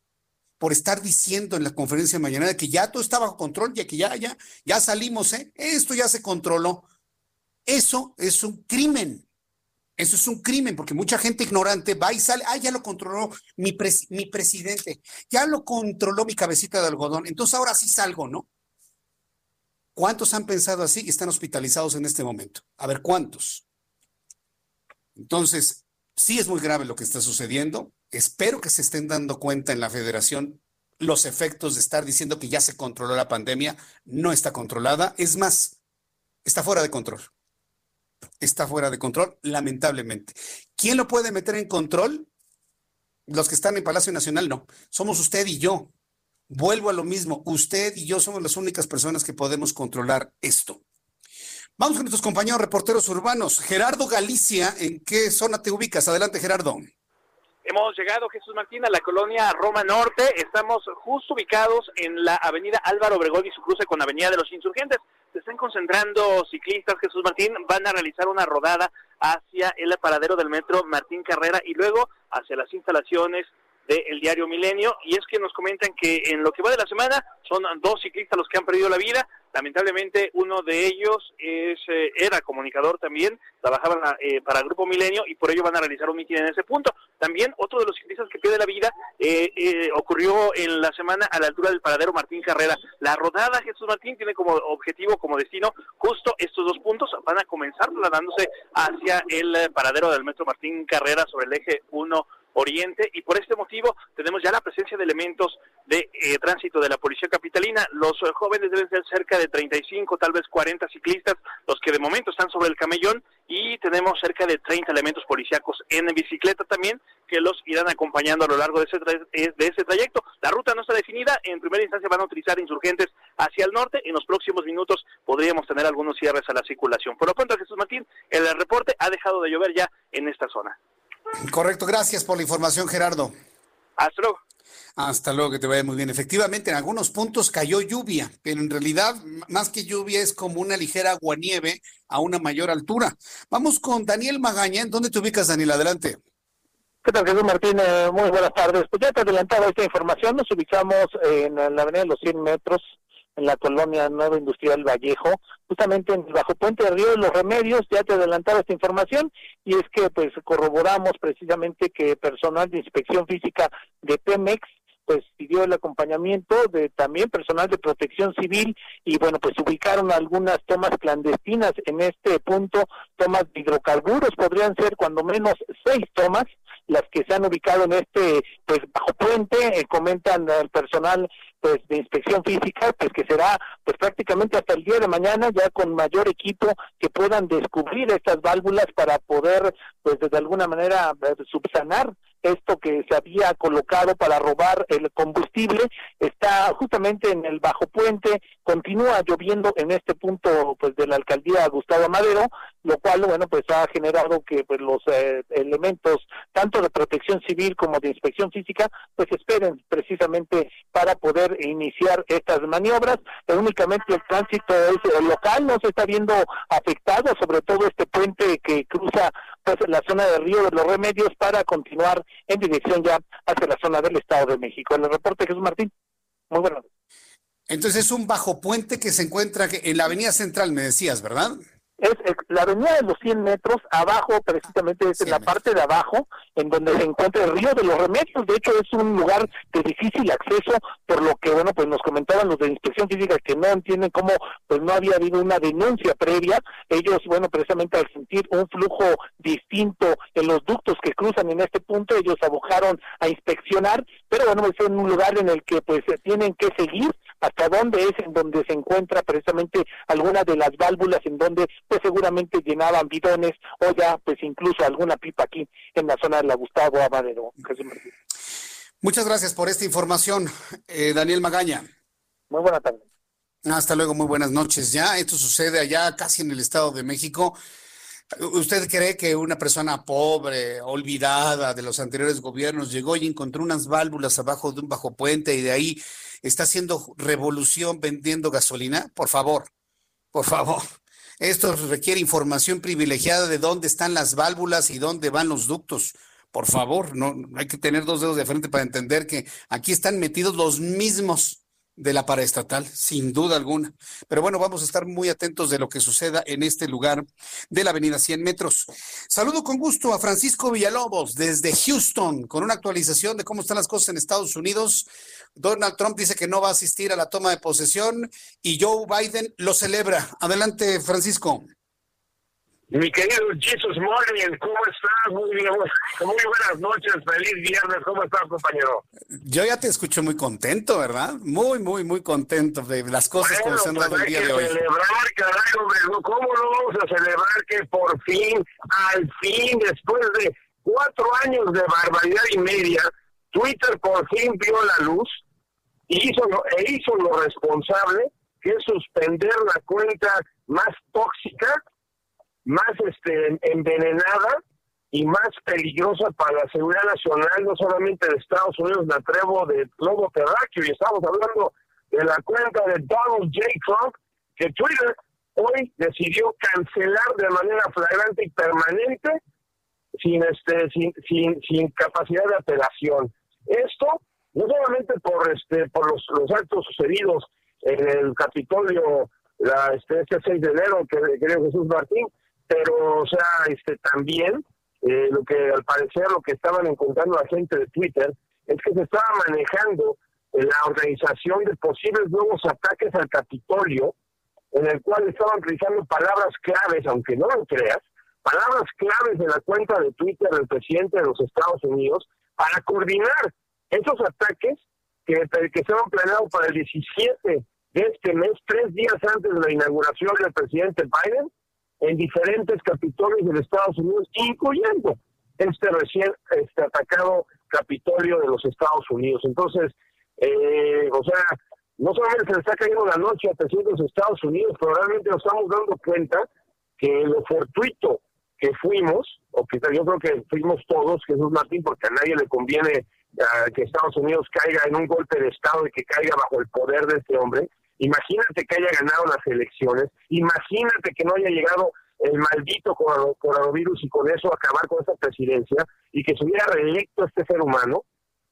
por estar diciendo en la conferencia de mañana que ya todo está bajo control, ya que ya, ya, ya salimos, ¿eh? esto ya se controló. Eso es un crimen. Eso es un crimen, porque mucha gente ignorante va y sale, ah, ya lo controló mi, mi presidente, ya lo controló mi cabecita de algodón, entonces ahora sí salgo, ¿no? ¿Cuántos han pensado así y están hospitalizados en este momento? A ver, ¿cuántos? Entonces, sí es muy grave lo que está sucediendo. Espero que se estén dando cuenta en la federación los efectos de estar diciendo que ya se controló la pandemia. No está controlada. Es más, está fuera de control. Está fuera de control, lamentablemente. ¿Quién lo puede meter en control? Los que están en Palacio Nacional, no. Somos usted y yo. Vuelvo a lo mismo. Usted y yo somos las únicas personas que podemos controlar esto. Vamos con nuestros compañeros reporteros urbanos. Gerardo Galicia, ¿en qué zona te ubicas? Adelante, Gerardo. Hemos llegado, Jesús Martín, a la colonia Roma Norte. Estamos justo ubicados en la avenida Álvaro Obregón y su cruce con Avenida de los Insurgentes. Se están concentrando ciclistas, Jesús Martín. Van a realizar una rodada hacia el paradero del metro Martín Carrera y luego hacia las instalaciones del diario Milenio. Y es que nos comentan que en lo que va de la semana son dos ciclistas los que han perdido la vida. Lamentablemente uno de ellos es, eh, era comunicador también, trabajaba eh, para Grupo Milenio y por ello van a realizar un mitin en ese punto. También otro de los ciclistas que pierde la vida eh, ocurrió en la semana a la altura del paradero Martín Carrera. La rodada Jesús Martín tiene como objetivo, como destino, justo estos dos puntos. Van a comenzar trasladándose hacia el paradero del metro Martín Carrera sobre el eje 1 Oriente y por este motivo tenemos ya la presencia de elementos de eh, tránsito de la Policía Capitalina. Los eh, jóvenes deben ser cerca de 35, tal vez 40 ciclistas, los que de momento están sobre el camellón y tenemos cerca de 30 elementos policíacos en bicicleta también que los irán acompañando a lo largo de ese, eh, de ese trayecto. La ruta no está definida, en primera instancia van a utilizar insurgentes hacia el norte, en los próximos minutos podríamos tener algunos cierres a la circulación. Por lo pronto, Jesús Martín, el reporte ha dejado de llover ya en esta zona. Correcto, gracias por la información, Gerardo. Hasta luego. Hasta luego, que te vaya muy bien. Efectivamente, en algunos puntos cayó lluvia, pero en realidad, más que lluvia, es como una ligera aguanieve a una mayor altura. Vamos con Daniel Magaña. ¿En dónde te ubicas, Daniel? Adelante. ¿Qué tal, Jesús Martín? Eh, muy buenas tardes. Pues ya te adelantaba esta información. Nos ubicamos en la avenida de los 100 metros, en la colonia Nueva Industrial Vallejo, justamente en bajo puente de Río de los Remedios. Ya te adelantaba esta información y es que pues corroboramos precisamente que personal de inspección física de Pemex pues pidió el acompañamiento de también personal de protección civil y bueno pues ubicaron algunas tomas clandestinas en este punto tomas de hidrocarburos podrían ser cuando menos seis tomas las que se han ubicado en este pues bajo puente eh, comentan el personal pues de inspección física pues que será pues prácticamente hasta el día de mañana ya con mayor equipo que puedan descubrir estas válvulas para poder pues de alguna manera eh, subsanar esto que se había colocado para robar el combustible está justamente en el bajo puente, continúa lloviendo en este punto pues de la alcaldía Gustavo Madero, lo cual bueno pues ha generado que pues los eh, elementos tanto de protección civil como de inspección física pues esperen precisamente para poder iniciar estas maniobras, pero únicamente el tránsito es eh, local, no se está viendo afectado, sobre todo este puente que cruza pues la zona de Río de los Remedios para continuar en dirección ya hacia la zona del Estado de México. En el reporte Jesús Martín, muy bueno. Entonces es un bajo puente que se encuentra en la Avenida Central, me decías, ¿verdad? Es la avenida de los 100 metros, abajo, precisamente es en la parte de abajo, en donde se encuentra el río de los remedios. De hecho, es un lugar de difícil acceso, por lo que, bueno, pues nos comentaban los de inspección física que no entienden cómo, pues no había habido una denuncia previa. Ellos, bueno, precisamente al sentir un flujo distinto en los ductos que cruzan en este punto, ellos abojaron a inspeccionar, pero bueno, es un lugar en el que, pues, tienen que seguir hasta dónde es en donde se encuentra precisamente alguna de las válvulas en donde pues seguramente llenaban bidones o ya pues incluso alguna pipa aquí en la zona de la Gustavo Amadero. Muchas gracias por esta información, eh, Daniel Magaña. Muy buena tarde. Hasta luego, muy buenas noches. Ya, esto sucede allá casi en el Estado de México. ¿Usted cree que una persona pobre, olvidada de los anteriores gobiernos, llegó y encontró unas válvulas abajo de un bajo puente y de ahí está haciendo revolución vendiendo gasolina? Por favor, por favor. Esto requiere información privilegiada de dónde están las válvulas y dónde van los ductos. Por favor, no hay que tener dos dedos de frente para entender que aquí están metidos los mismos de la paraestatal, sin duda alguna. Pero bueno, vamos a estar muy atentos de lo que suceda en este lugar de la avenida 100 metros. Saludo con gusto a Francisco Villalobos desde Houston con una actualización de cómo están las cosas en Estados Unidos. Donald Trump dice que no va a asistir a la toma de posesión y Joe Biden lo celebra. Adelante, Francisco. Mi querido Jesus Morning, ¿cómo estás? Muy bien, muy buenas noches, feliz viernes, ¿cómo estás, compañero? Yo ya te escucho muy contento, ¿verdad? Muy, muy, muy contento de las cosas como se han dado el pues día de hoy. celebrar, caray, hombre, ¿cómo no vamos a celebrar que por fin, al fin, después de cuatro años de barbaridad y media, Twitter por fin vio la luz y hizo lo, e hizo lo responsable, que es suspender la cuenta más tóxica más este, envenenada y más peligrosa para la seguridad nacional, no solamente de Estados Unidos, me atrevo de globo terráqueo, y estamos hablando de la cuenta de Donald J. Trump, que Twitter hoy decidió cancelar de manera flagrante y permanente sin este sin, sin, sin capacidad de apelación. Esto no solamente por este por los, los actos sucedidos en el Capitolio la, este, este 6 de enero que creo Jesús Martín, pero o sea, este también eh, lo que al parecer lo que estaban encontrando la gente de Twitter es que se estaba manejando la organización de posibles nuevos ataques al Capitolio, en el cual estaban utilizando palabras claves, aunque no lo creas, palabras claves de la cuenta de Twitter del presidente de los Estados Unidos para coordinar esos ataques que, que estaban planeados para el 17 de este mes, tres días antes de la inauguración del presidente Biden, en diferentes capitolios de Estados Unidos, incluyendo este recién este atacado Capitolio de los Estados Unidos. Entonces, eh, o sea, no solamente se le está cayendo la noche a presidente de Estados Unidos, pero realmente nos estamos dando cuenta que lo fortuito que fuimos, o que yo creo que fuimos todos, Jesús Martín, porque a nadie le conviene ah, que Estados Unidos caiga en un golpe de Estado y que caiga bajo el poder de este hombre. Imagínate que haya ganado las elecciones, imagínate que no haya llegado el maldito coronavirus y con eso acabar con esta presidencia y que se hubiera reelecto este ser humano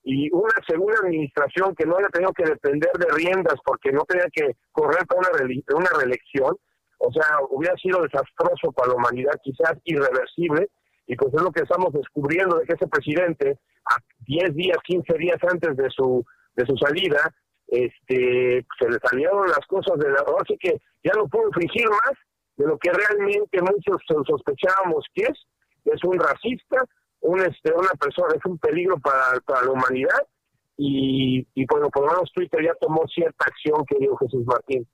y una segunda administración que no haya tenido que depender de riendas porque no tenía que correr para una, una reelección, o sea, hubiera sido desastroso para la humanidad, quizás irreversible, y pues es lo que estamos descubriendo de que ese presidente, a 10 días, 15 días antes de su, de su salida, este, se le salieron las cosas de la... Así que ya no pudo fingir más de lo que realmente muchos sospechábamos que es, es un racista, un, este, una persona, es un peligro para, la humanidad, y, y bueno, por lo menos Twitter ya tomó cierta acción, querido Jesús Martín.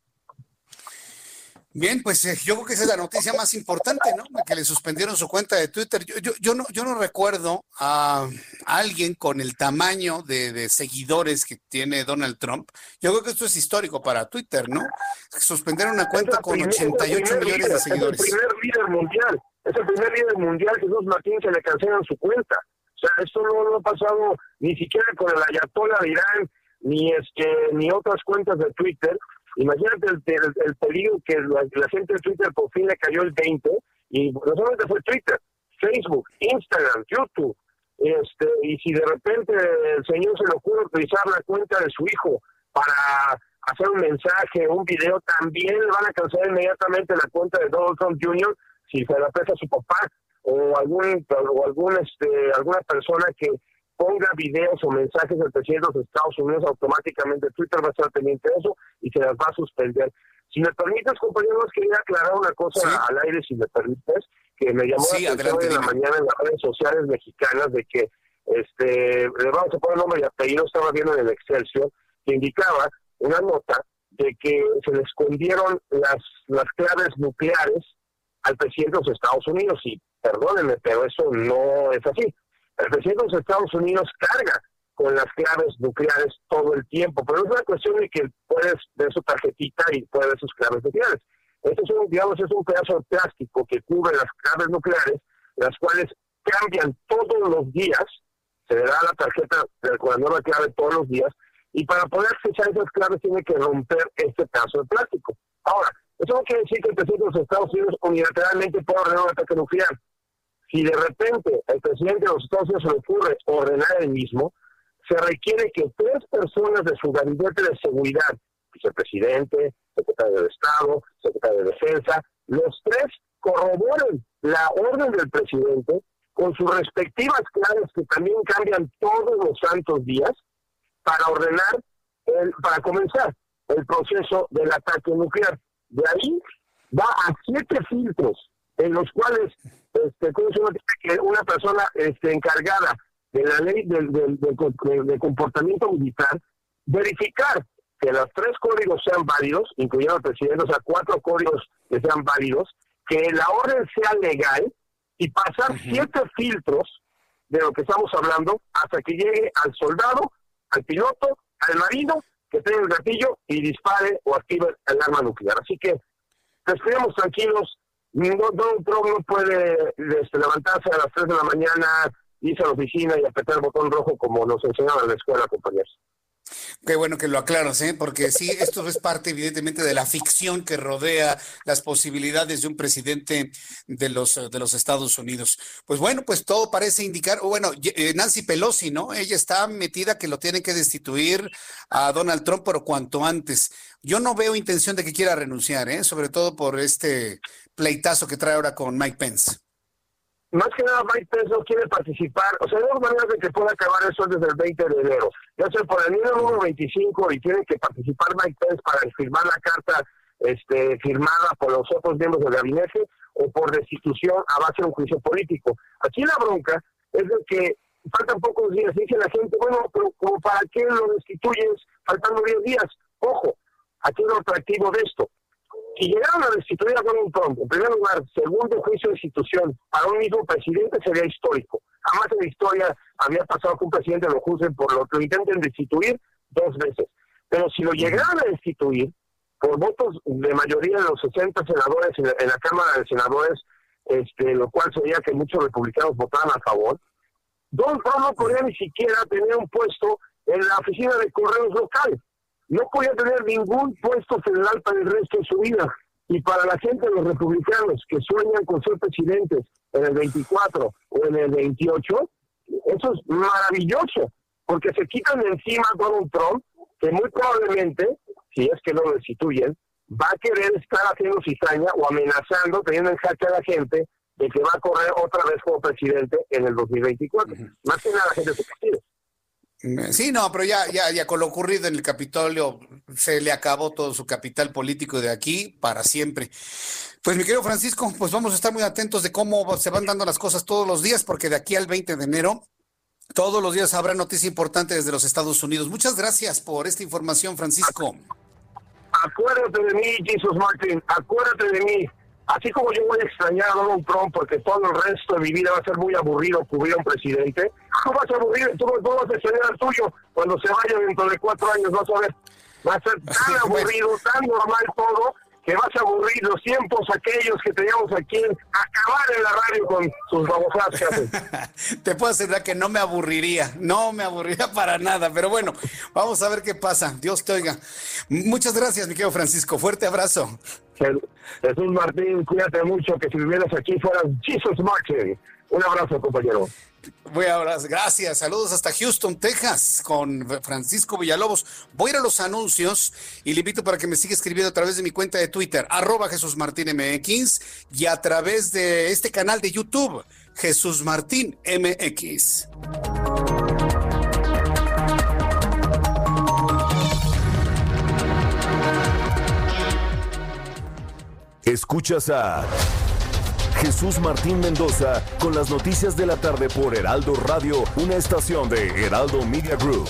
Bien, pues eh, yo creo que esa es la noticia más importante, ¿no? Que le suspendieron su cuenta de Twitter. Yo, yo, yo no, yo no recuerdo a alguien con el tamaño de, seguidores que tiene Donald Trump. Yo creo que esto es histórico para Twitter, ¿no? Suspendieron una cuenta con 88 millones de seguidores. Es el primer líder mundial, es el primer líder mundial que Jesús Martín se le cancelan su cuenta. O sea, esto no, ha pasado ni siquiera con el Ayatollah de Irán, ni este, ni otras cuentas de Twitter Imagínate el, peligro que la, gente de Twitter por fin le cayó el 20 y no solamente fue Twitter, Facebook, Instagram, YouTube. Este, y si de repente el señor se le ocurre utilizar la cuenta de su hijo para hacer un mensaje, un video, también le van a cancelar inmediatamente la cuenta de Donald Trump Jr. si se la presta a su papá o algún o algún este alguna persona que ponga videos o mensajes del presidente de los Estados Unidos, automáticamente Twitter va a estar pendiente de eso y se las va a suspender. Si me permites, compañeros, quería aclarar una cosa al aire, si me permites, que me llamó la atención en la mañana en las redes sociales mexicanas de que, este, le vamos a poner nombre y apellido, estaba viendo en el Excelsior, que indicaba una nota de que se le escondieron las, las claves nucleares al presidente de los Estados Unidos. Y perdónenme, pero eso no es así. El presidente de los Estados Unidos carga con las claves nucleares todo el tiempo, pero es una cuestión de que puedes ver su tarjetita y puede ver sus claves nucleares. Esto es un, digamos, es un pedazo de plástico que cubre las claves nucleares, las cuales cambian todos los días, se le da la tarjeta con la nueva clave todos los días, y para poder fichar esas claves tiene que romper este pedazo de plástico. Ahora, eso no quiere decir que el presidente de los Estados Unidos unilateralmente pueda ordenar un ataque nuclear. Si de repente el presidente de los Estados Unidos se le ocurre ordenar el mismo, se requiere que tres personas de su gabinete de seguridad, vicepresidente, secretario de Estado, secretario de Defensa, los tres corroboren la orden del presidente con sus respectivas claves que también cambian todos los santos días para ordenar, el, para comenzar el proceso del ataque nuclear. De ahí va a siete filtros en los cuales este, que una persona este, encargada de la ley del, del, comportamiento militar verificar que los tres códigos sean válidos, incluyendo el presidente, o sea, cuatro códigos que sean válidos, que la orden sea legal y pasar siete filtros de lo que estamos hablando hasta que llegue al soldado, al piloto, al marino, que tenga el gatillo y dispare o active el arma nuclear. Así que respiremos tranquilos, Trump no puede este, levantarse a las 3 de la mañana, irse a la oficina y apretar el botón rojo como nos enseñaban en la escuela, compañeros. Qué bueno que lo aclaras, ¿eh? porque sí, esto es parte evidentemente de la ficción que rodea las posibilidades de un presidente de los, de los Estados Unidos. Pues bueno, pues todo parece indicar, bueno, eh, Nancy Pelosi, ¿no? Ella está metida que lo tiene que destituir a Donald Trump, pero cuanto antes. Yo no veo intención de que quiera renunciar, ¿eh? sobre todo por este pleitazo que trae ahora con Mike Pence más que nada Mike Pence no quiere participar, o sea, hay dos maneras de que pueda acabar eso desde el 20 de enero, ya sea por el número 25 y tiene que participar Mike Pence para firmar la carta este, firmada por los otros miembros del gabinete o por destitución a base de un juicio político. Aquí la bronca es de que faltan pocos días, dice la gente, bueno, pero como para qué lo destituyes faltando 10 días. Ojo, aquí lo atractivo de esto si llegaron a destituir a Donald Trump, en primer lugar, segundo juicio de institución para un mismo presidente sería histórico. Jamás en la historia había pasado que un presidente lo juzguen por lo que lo intenten destituir dos veces. Pero si lo llegaran a destituir, por votos de mayoría de los 60 senadores en la, Cámara de Senadores, este, lo cual sería que muchos republicanos votaran a favor. Don Trump no podía ni siquiera tener un puesto en la oficina de correos local. No podía tener ningún puesto federal para el resto de su vida. Y para la gente de los republicanos que sueñan con ser presidentes en el 24 o en el 28, eso es maravilloso, porque se quitan de encima a Donald Trump, que muy probablemente, si es que lo destituyen, va a querer estar haciendo cizaña o amenazando, teniendo en jaque a la gente de que va a correr otra vez como presidente en el 2024. Más que nada la gente su partido. Sí, no, pero ya, ya, ya con lo ocurrido en el Capitolio se le acabó todo su capital político de aquí para siempre. Pues mi querido Francisco, pues vamos a estar muy atentos de cómo se van dando las cosas todos los días, porque de aquí al 20 de enero, todos los días habrá noticia importante desde los Estados Unidos. Muchas gracias por esta información, Francisco. Acuérdate de mí, Jesus Martin, acuérdate de mí. Así como yo voy a extrañar a Donald Trump porque todo el resto de mi vida va a ser muy aburrido cubrir a un presidente, tú vas a aburrir, tú, tú vas a extrañar al tuyo cuando se vaya dentro de cuatro años, vas a ver. Va a ser tan aburrido, tan normal todo, que vas a aburrir los tiempos aquellos que teníamos aquí acabar en la radio con sus babosadas Te puedo asegurar que no me aburriría, no me aburriría para nada, pero bueno, vamos a ver qué pasa. Dios te oiga. Muchas gracias, mi querido Francisco. Fuerte abrazo. Jesús Martín, cuídate mucho, que si vivieras aquí fueras Jesus Martin. Un abrazo, compañero. Voy a gracias. Saludos hasta Houston, Texas, con Francisco Villalobos. Voy a ir a los anuncios y le invito para que me siga escribiendo a través de mi cuenta de Twitter, arroba Jesús Martín MX, y a través de este canal de YouTube, Jesús Martín MX. Escuchas a Jesús Martín Mendoza con las noticias de la tarde por Heraldo Radio, una estación de Heraldo Media Group.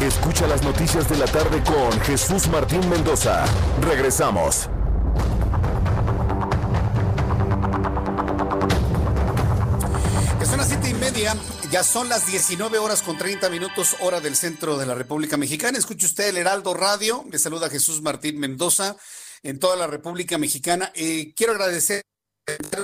Escucha las noticias de la tarde con Jesús Martín Mendoza. Regresamos. Son las siete y media, ya son las 19 horas con 30 minutos, hora del centro de la República Mexicana. Escuche usted el Heraldo Radio. Le saluda Jesús Martín Mendoza en toda la República Mexicana. Eh, quiero agradecer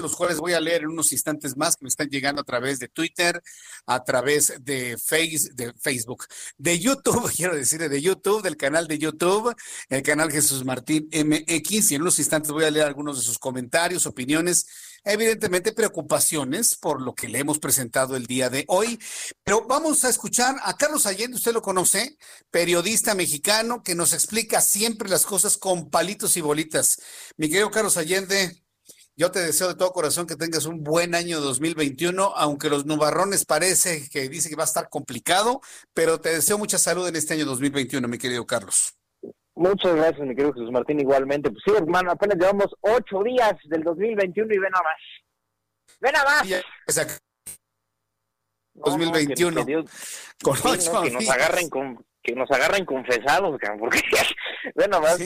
los cuales voy a leer en unos instantes más que me están llegando a través de Twitter, a través de, face, de Facebook, de YouTube, quiero decir, de YouTube, del canal de YouTube, el canal Jesús Martín MX, y en unos instantes voy a leer algunos de sus comentarios, opiniones evidentemente preocupaciones por lo que le hemos presentado el día de hoy. Pero vamos a escuchar a Carlos Allende, usted lo conoce, periodista mexicano que nos explica siempre las cosas con palitos y bolitas. Mi querido Carlos Allende, yo te deseo de todo corazón que tengas un buen año 2021, aunque los nubarrones parece que dice que va a estar complicado, pero te deseo mucha salud en este año 2021, mi querido Carlos. Muchas gracias, mi querido Jesús Martín, igualmente. Pues sí, hermano, apenas llevamos ocho días del 2021 y ven a más. ¡Ven a más! 2021. que, con que nos agarren con, que nos agarren confesados, porque ven a más.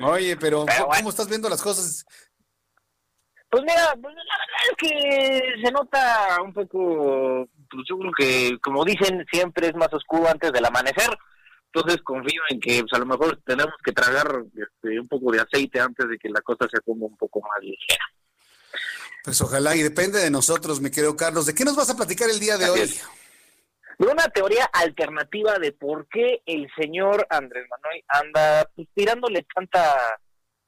Oye, pero, ¿cómo estás viendo las cosas? Pues mira, pues la verdad es que se nota un poco, pues yo creo que, como dicen, siempre es más oscuro antes del amanecer. Entonces confío en que pues, a lo mejor tenemos que tragar este, un poco de aceite antes de que la cosa se ponga un poco más ligera. Pues ojalá y depende de nosotros, mi querido Carlos. ¿De qué nos vas a platicar el día de hoy? De una teoría alternativa de por qué el señor Andrés Manuel anda pues, tirándole tanta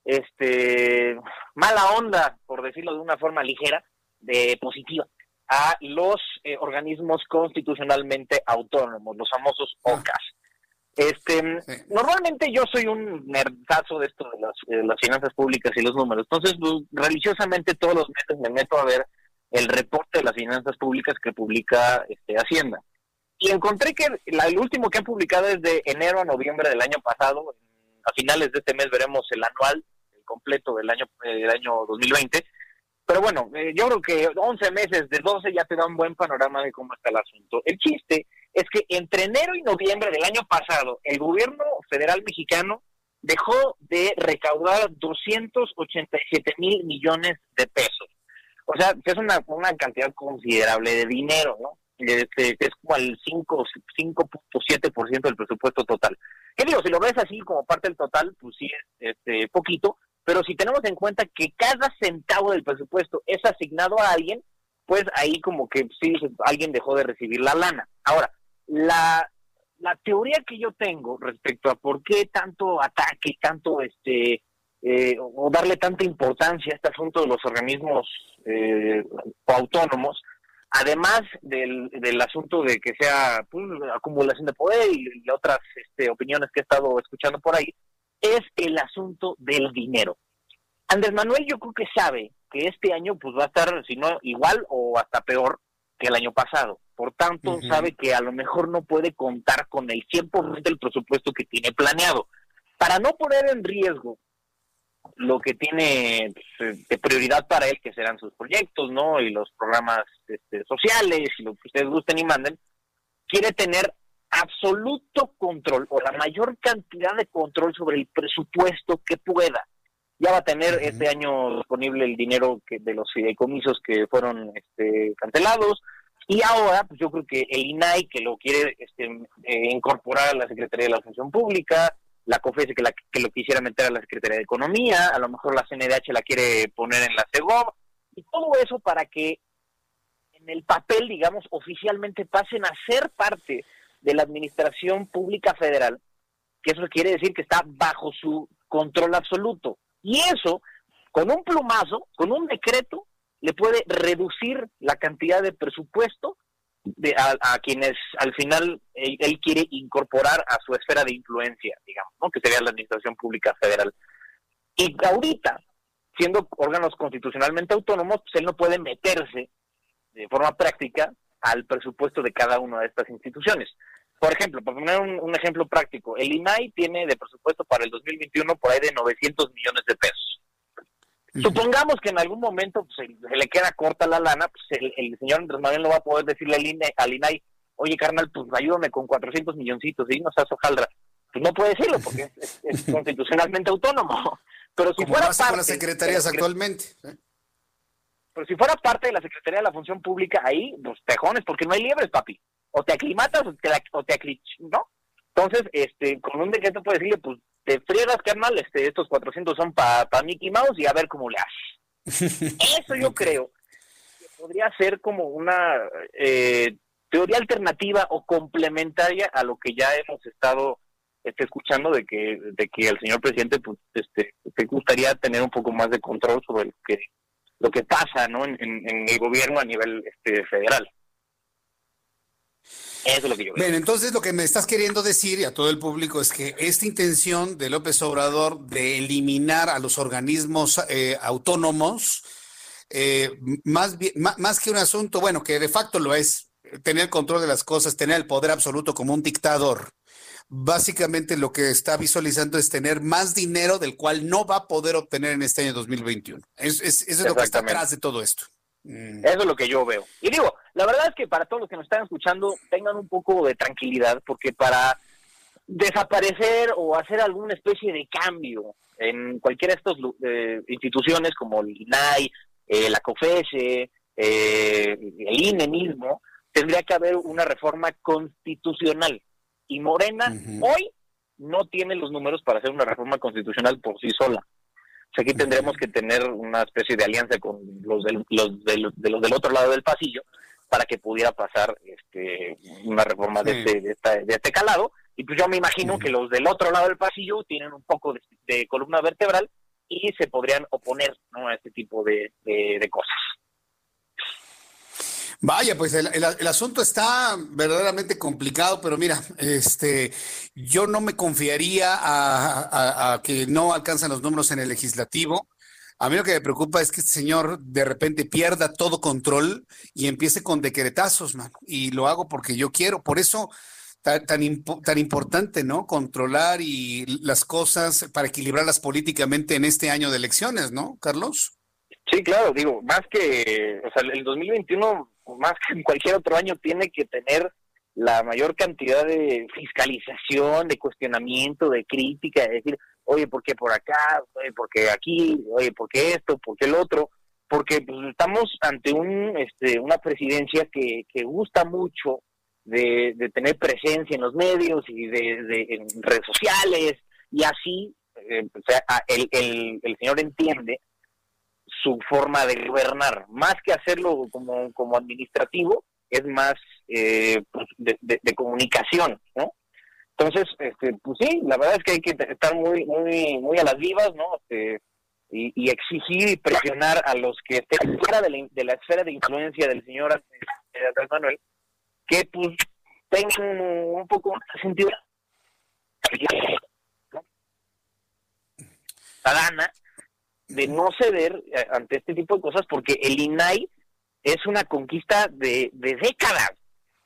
este mala onda, por decirlo de una forma ligera, de positiva, a los eh, organismos constitucionalmente autónomos, los famosos ah. OCAS. Este, normalmente yo soy un nerdazo de esto de las, finanzas públicas y los números. Entonces, pues, religiosamente todos los meses me meto a ver el reporte de las finanzas públicas que publica este, Hacienda. Y encontré que el último que han publicado es de enero a noviembre del año pasado. A finales de este mes veremos el anual, el completo del año, del año 2020. Pero bueno, eh, yo creo que 11 meses de 12 ya te da un buen panorama de cómo está el asunto. El chiste es que entre enero y noviembre del año pasado, el gobierno federal mexicano dejó de recaudar 287 mil millones de pesos. O sea, que es una, una cantidad considerable de dinero, ¿no? Este, es como el 5.7% del presupuesto total. ¿Qué digo? Si lo ves así como parte del total, pues sí es este, poquito, pero si tenemos en cuenta que cada centavo del presupuesto es asignado a alguien, pues ahí como que sí, alguien dejó de recibir la lana. Ahora, la, la teoría que yo tengo respecto a por qué tanto ataque, tanto este, eh, o darle tanta importancia a este asunto de los organismos eh, autónomos, además del, del asunto de que sea pues, acumulación de poder y, y otras este, opiniones que he estado escuchando por ahí, es el asunto del dinero. Andrés Manuel yo creo que sabe que este año pues va a estar, si no igual o hasta peor que el año pasado. Por tanto, sabe que a lo mejor no puede contar con el 100% del presupuesto que tiene planeado. Para no poner en riesgo lo que tiene pues, de prioridad para él, que serán sus proyectos, ¿no? Y los programas este, sociales y lo que ustedes gusten y manden, quiere tener absoluto control o la mayor cantidad de control sobre el presupuesto que pueda. Ya va a tener este año disponible el dinero que de los fideicomisos que fueron este, cancelados y ahora pues yo creo que el INAI que lo quiere este, eh, incorporar a la Secretaría de la Función Pública, la COFESE que, la, que lo quisiera meter a la Secretaría de Economía, a lo mejor la CNDH la quiere poner en la CEGOV, y todo eso para que en el papel, digamos, oficialmente pasen a ser parte de la Administración Pública Federal, que eso quiere decir que está bajo su control absoluto. Y eso, con un plumazo, con un decreto, le puede reducir la cantidad de presupuesto de, a, quienes al final él, quiere incorporar a su esfera de influencia, digamos, ¿no? que sería la Administración Pública Federal. Y ahorita, siendo órganos constitucionalmente autónomos, pues él no puede meterse de forma práctica al presupuesto de cada una de estas instituciones. Por ejemplo, para poner un, ejemplo práctico, el INAI tiene de presupuesto para el 2021 por ahí de 900 millones de pesos. Supongamos que en algún momento pues, se, le queda corta la lana, pues el, señor Andrés Manuel no va a poder decirle al INAI, al INAI oye carnal, pues ayúdame con 400 milloncitos y no seas hojaldra. Pues no puede decirlo porque es, constitucionalmente autónomo. Pero si fuera parte con las secretarías actualmente. ¿eh? Pero si fuera parte de la Secretaría de la Función Pública, ahí, los tejones, porque no hay liebres, papi. O te aclimatas o te, o te ¿no? Entonces, este, con un decreto puedes decirle, pues, te friegas, carnal, este, estos 400 son para pa Mickey Mouse y a ver cómo le haces. Eso yo creo que podría ser como una eh, teoría alternativa o complementaria a lo que ya hemos estado este, escuchando de que de que el señor presidente pues este te gustaría tener un poco más de control sobre lo que lo que pasa ¿no? en, el gobierno a nivel este, federal. Eso es lo que yo veo. Bien, entonces lo que me estás queriendo decir y a todo el público es que esta intención de López Obrador de eliminar a los organismos eh, autónomos, eh, más, más que un asunto, bueno, que de facto lo es, tener control de las cosas, tener el poder absoluto como un dictador, básicamente lo que está visualizando es tener más dinero del cual no va a poder obtener en este año 2021. Es, es, eso es lo que está atrás de todo esto. Mm. Eso es lo que yo veo. Y digo, la verdad es que para todos los que nos están escuchando, tengan un poco de tranquilidad, porque para desaparecer o hacer alguna especie de cambio en cualquiera de estas eh, instituciones como el INAI, eh, la COFESE, eh, el INE mismo, tendría que haber una reforma constitucional y Morena hoy no tiene los números para hacer una reforma constitucional por sí sola. O sea, aquí tendremos que tener una especie de alianza con los del, los, del, de los del otro lado del pasillo para que pudiera pasar este, una reforma de, este, de, este calado. Y pues yo me imagino que los del otro lado del pasillo tienen un poco de, columna vertebral y se podrían oponer ¿no? a este tipo de cosas. Vaya, pues el, asunto está verdaderamente complicado, pero mira, este, yo no me confiaría a, que no alcanzan los números en el legislativo. A mí lo que me preocupa es que este señor de repente pierda todo control y empiece con decretazos, man. Y lo hago porque yo quiero. Por eso tan, tan, tan importante, ¿no? Controlar y las cosas para equilibrarlas políticamente en este año de elecciones, ¿no, Carlos? Sí, claro, digo, más que, o sea, el 2021 más que en cualquier otro año, tiene que tener la mayor cantidad de fiscalización, de cuestionamiento, de crítica, de decir, oye, ¿por qué por acá? Oye, ¿por qué aquí? Oye, ¿por qué esto? ¿Por qué el otro? Porque pues, estamos ante un, este, una presidencia que, que gusta mucho de, tener presencia en los medios y de, en redes sociales, y así eh, el, el, el señor entiende su forma de gobernar, más que hacerlo como, como administrativo, es más eh, pues, de, comunicación, ¿no? Entonces, este, pues sí, la verdad es que hay que estar muy, muy, muy a las vivas, ¿no? Este, y, exigir y presionar a los que estén fuera de la, de la esfera de influencia del señor Andrés Manuel, que pues tengan un poco de sentido ciudadana de no ceder eh, ante este tipo de cosas porque el INAI es una conquista de, de décadas.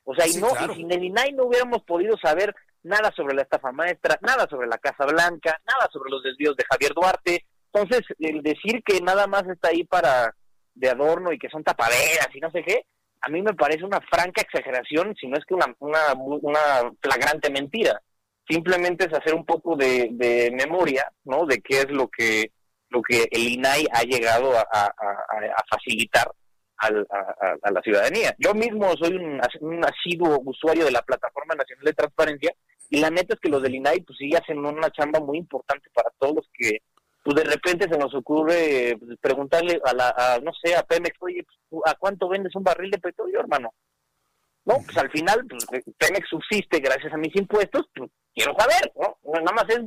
O sea, y, no, y sin el INAI no hubiéramos podido saber nada sobre la estafa maestra, nada sobre la Casa Blanca, nada sobre los desvíos de Javier Duarte. Entonces, el decir que nada más está ahí para de adorno y que son tapaderas y no sé qué, a mí me parece una franca exageración, si no es que una, una, una flagrante mentira. Simplemente es hacer un poco de, de memoria, ¿no? De qué es lo que lo que el INAI ha llegado a, a, facilitar al, a, la ciudadanía. Yo mismo soy un, asiduo usuario de la Plataforma Nacional de Transparencia y la neta es que los del INAI pues sí hacen una chamba muy importante para todos los que pues de repente se nos ocurre pues, preguntarle a la, no sé, a Pemex, oye, pues, ¿a cuánto vendes un barril de petróleo, hermano? No, pues al final, pues, Pemex subsiste gracias a mis impuestos, pues quiero saber, ¿no? Nada más es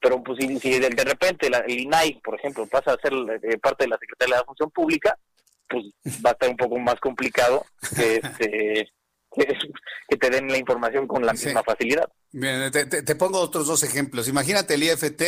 pero pues si, de, repente el INAI, por ejemplo, pasa a ser eh, parte de la Secretaría de la Función Pública, pues va a estar un poco más complicado que, este, que, te den la información con la misma facilidad. Bien, te, te, pongo otros dos ejemplos. Imagínate el IFT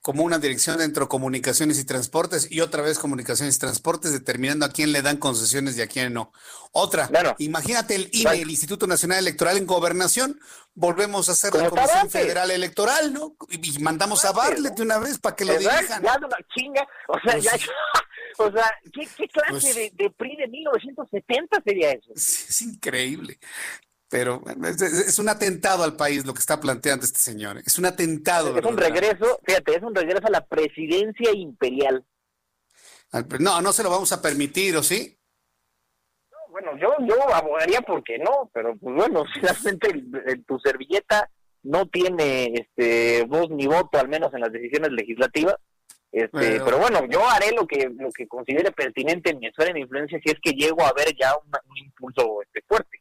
como una dirección dentro de comunicaciones y transportes y otra vez comunicaciones y transportes determinando a quién le dan concesiones y a quién no. Otra, imagínate el INE, el Instituto Nacional Electoral en Gobernación, volvemos a hacer la Comisión Federal Electoral, ¿no? Y, mandamos a Barlet de una vez para que lo dirijan. Ya una chinga, o sea, ya, o sea, ¿qué, clase pues de, de, PRI de 1970 sería eso? Es, increíble. Pero es, un atentado al país lo que está planteando este señor. Es un atentado. Es un regreso, fíjate, es un regreso a la presidencia imperial. No, no se lo vamos a permitir, ¿o sí? bueno, yo, yo abogaría porque no, pero pues bueno, finalmente tu servilleta no tiene este voz ni voto, al menos en las decisiones legislativas. Este, pero, bueno, yo haré lo que lo que considere pertinente en mi esfera de influencia si es que llego a ver ya un impulso este, fuerte.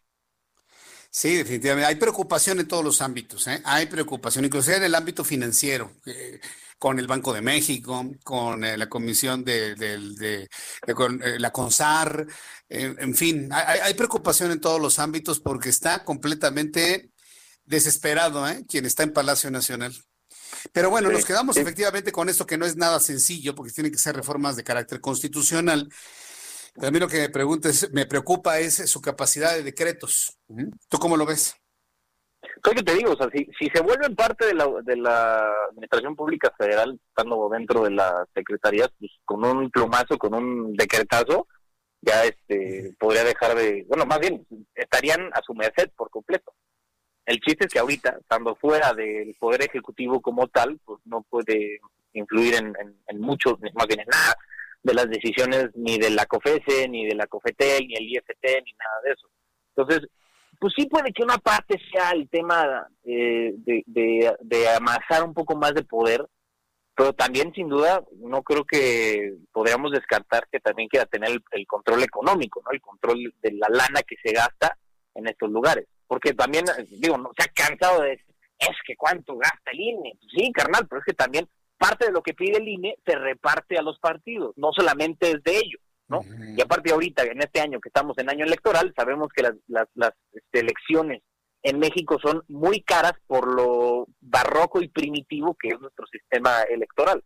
Sí, definitivamente. Hay preocupación en todos los ámbitos, ¿eh? Hay preocupación, inclusive en el ámbito financiero. Eh, con el Banco de México, con eh, la Comisión de, con, eh, la CONSAR, en fin, hay, preocupación en todos los ámbitos porque está completamente desesperado ¿eh? quien está en Palacio Nacional. Pero bueno, nos quedamos efectivamente con esto que no es nada sencillo porque tienen que ser reformas de carácter constitucional. A mí lo que me, pregunta me preocupa es su capacidad de decretos. ¿Tú cómo lo ves? ¿Qué que te digo? O sea, si, si se vuelven parte de la, de la Administración Pública Federal, estando dentro de las secretarías, pues con un plumazo, con un decretazo, ya este podría dejar de, bueno, más bien, estarían a su merced por completo. El chiste es que ahorita, estando fuera del Poder Ejecutivo como tal, pues no puede influir en, en, en mucho, más bien en nada, de las decisiones ni de la COFESE, ni de la COFETEL, ni el IFT, ni nada de eso. Entonces, pues sí puede que una parte sea el tema eh, de, de, amasar un poco más de poder, pero también sin duda no creo que podríamos descartar que también quiera tener el, control económico, ¿no? El control de la lana que se gasta en estos lugares. Porque también, digo, no se ha cansado de decir, es que cuánto gasta el INE. Pues sí, carnal, pero es que también parte de lo que pide el INE se reparte a los partidos, no solamente es de ellos. ¿no? Y aparte ahorita, en este año que estamos en año electoral, sabemos que las, las, las este, elecciones en México son muy caras por lo barroco y primitivo que es nuestro sistema electoral.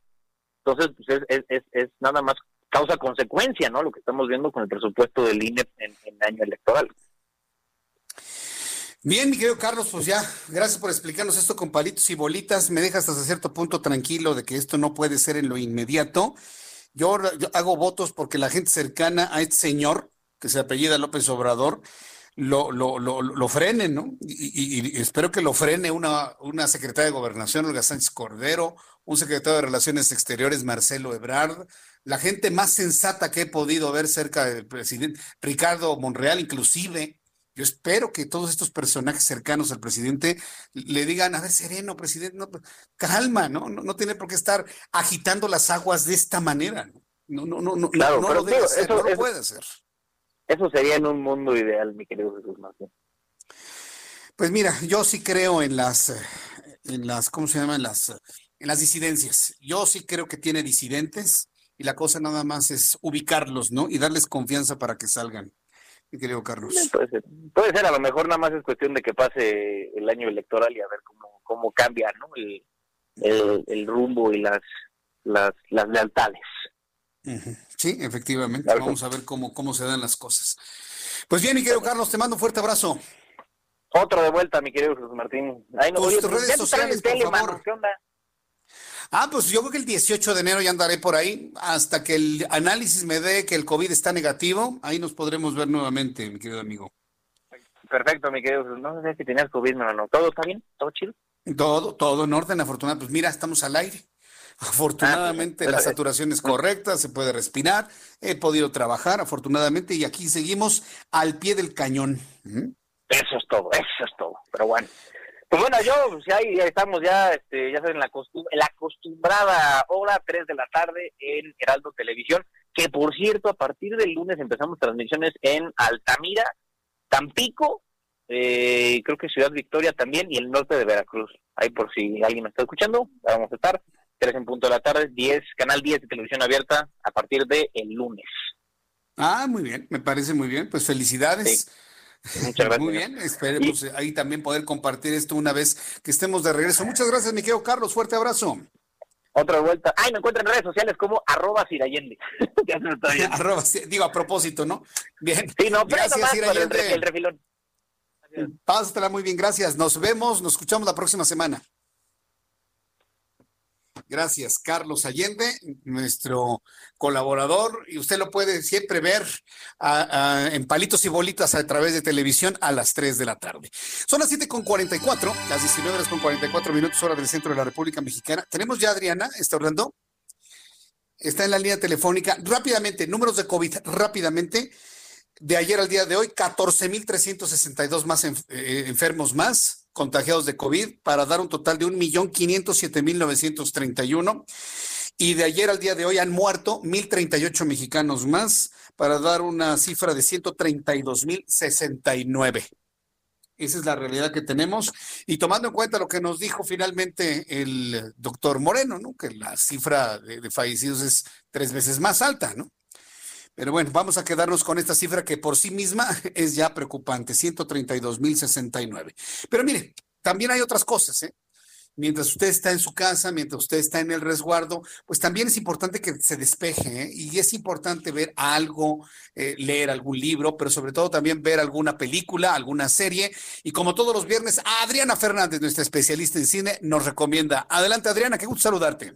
Entonces, pues es, es, es nada más causa-consecuencia, ¿no? Lo que estamos viendo con el presupuesto del INE en, en año electoral. Bien, mi querido Carlos, pues ya, gracias por explicarnos esto con palitos y bolitas. Me dejas hasta cierto punto tranquilo de que esto no puede ser en lo inmediato. Yo, hago votos porque la gente cercana a este señor, que se apellida López Obrador, lo, lo, lo, lo frene, ¿no? Y, espero que lo frene una, una secretaria de Gobernación, Olga Sánchez Cordero, un secretario de Relaciones Exteriores, Marcelo Ebrard, la gente más sensata que he podido ver cerca del presidente, Ricardo Monreal, inclusive, Yo espero que todos estos personajes cercanos al presidente le digan, a ver, sereno, presidente, no, calma, ¿no? ¿no? No, tiene por qué estar agitando las aguas de esta manera. No, no, no, no, claro, no, pero lo debe digo, hacer, eso- no lo eso- puede hacer. Eso sería en un mundo ideal, mi querido Jesús Martín. Pues mira, yo sí creo en las, eh, en las, ¿cómo se llaman? Las, eh, en las disidencias. Yo sí creo que tiene disidentes y la cosa nada más es ubicarlos, ¿no? Y darles confianza para que salgan, mi querido Carlos. Puede ser, puede ser, a lo mejor nada más es cuestión de que pase el año electoral y a ver cómo, cómo cambia ¿no? el, el, el rumbo y las, las, las lealtades. Sí, efectivamente. Vamos a ver cómo, cómo se dan las cosas. Pues bien, mi querido Carlos, te mando un fuerte abrazo. Otro de vuelta, mi querido Jesús Martín. Ay, no, Tus oye, pues redes sociales, por favor. mano, ¿qué onda? Ah, pues yo creo que el 18 de enero ya andaré por ahí. Hasta que el análisis me dé que el COVID está negativo, ahí nos podremos ver nuevamente, mi querido amigo. Perfecto, mi querido. No sé si tenías COVID, no, no. ¿Todo está bien? ¿Todo chido? Todo, todo en orden, afortunadamente. Pues mira, estamos al aire. Afortunadamente Ah, la pues, saturación es correcta, se puede respirar, he podido trabajar, afortunadamente, y aquí seguimos al pie del cañón. Eso es todo, eso es todo. Pero bueno. Pues bueno, yo, pues ya, estamos ya, este, ya saben, la, costum- la acostumbrada hora, 3 de la tarde en Heraldo Televisión, que por cierto, a partir del lunes empezamos transmisiones en Altamira, Tampico, eh, creo que Ciudad Victoria también, y el norte de Veracruz. Ahí por si alguien me está escuchando, vamos a estar, 3 en punto de la tarde, 10, canal 10 de televisión abierta, a partir del el lunes. Ah, muy bien, me parece muy bien. Pues felicidades. Muchas gracias. Muy bien, esperemos ahí también poder compartir esto una vez que estemos de regreso. Muchas gracias, mi querido Carlos, fuerte abrazo. Otra vuelta. Ay, me encuentran en redes sociales como arroba viendo. Arroba, digo a propósito, ¿no? Bien. Sí, no, pero gracias, re- el refilón. Pásatela muy bien, gracias. Nos vemos, nos escuchamos la próxima semana. Gracias, Carlos Allende, nuestro colaborador, y usted lo puede siempre ver en palitos y bolitas a través de televisión a las 3 de la tarde. Son las 7 con 44, las 19 horas con 44 minutos, hora del centro de la República Mexicana. Tenemos ya Adriana, ¿está hablando? Está en la línea telefónica. Rápidamente, números de COVID, rápidamente. De ayer al día de hoy, 14.362 más enf- eh, enfermos más contagiados de COVID para dar un total de 1.507.931. Y de ayer al día de hoy han muerto 1.038 mexicanos más para dar una cifra de 132.069. Esa es la realidad que tenemos. Y tomando en cuenta lo que nos dijo finalmente el doctor Moreno, ¿no? Que la cifra de, de fallecidos es tres veces más alta, ¿no? Pero bueno, vamos a quedarnos con esta cifra que por sí misma es ya preocupante, 132.069. Pero mire, también hay otras cosas, ¿eh? Mientras usted está en su casa, mientras usted está en el resguardo, pues también es importante que se despeje, ¿eh? Y es importante ver algo, eh, leer algún libro, pero sobre todo también ver alguna película, alguna serie. Y como todos los viernes, Adriana Fernández, nuestra especialista en cine, nos recomienda. Adelante, Adriana, qué gusto saludarte.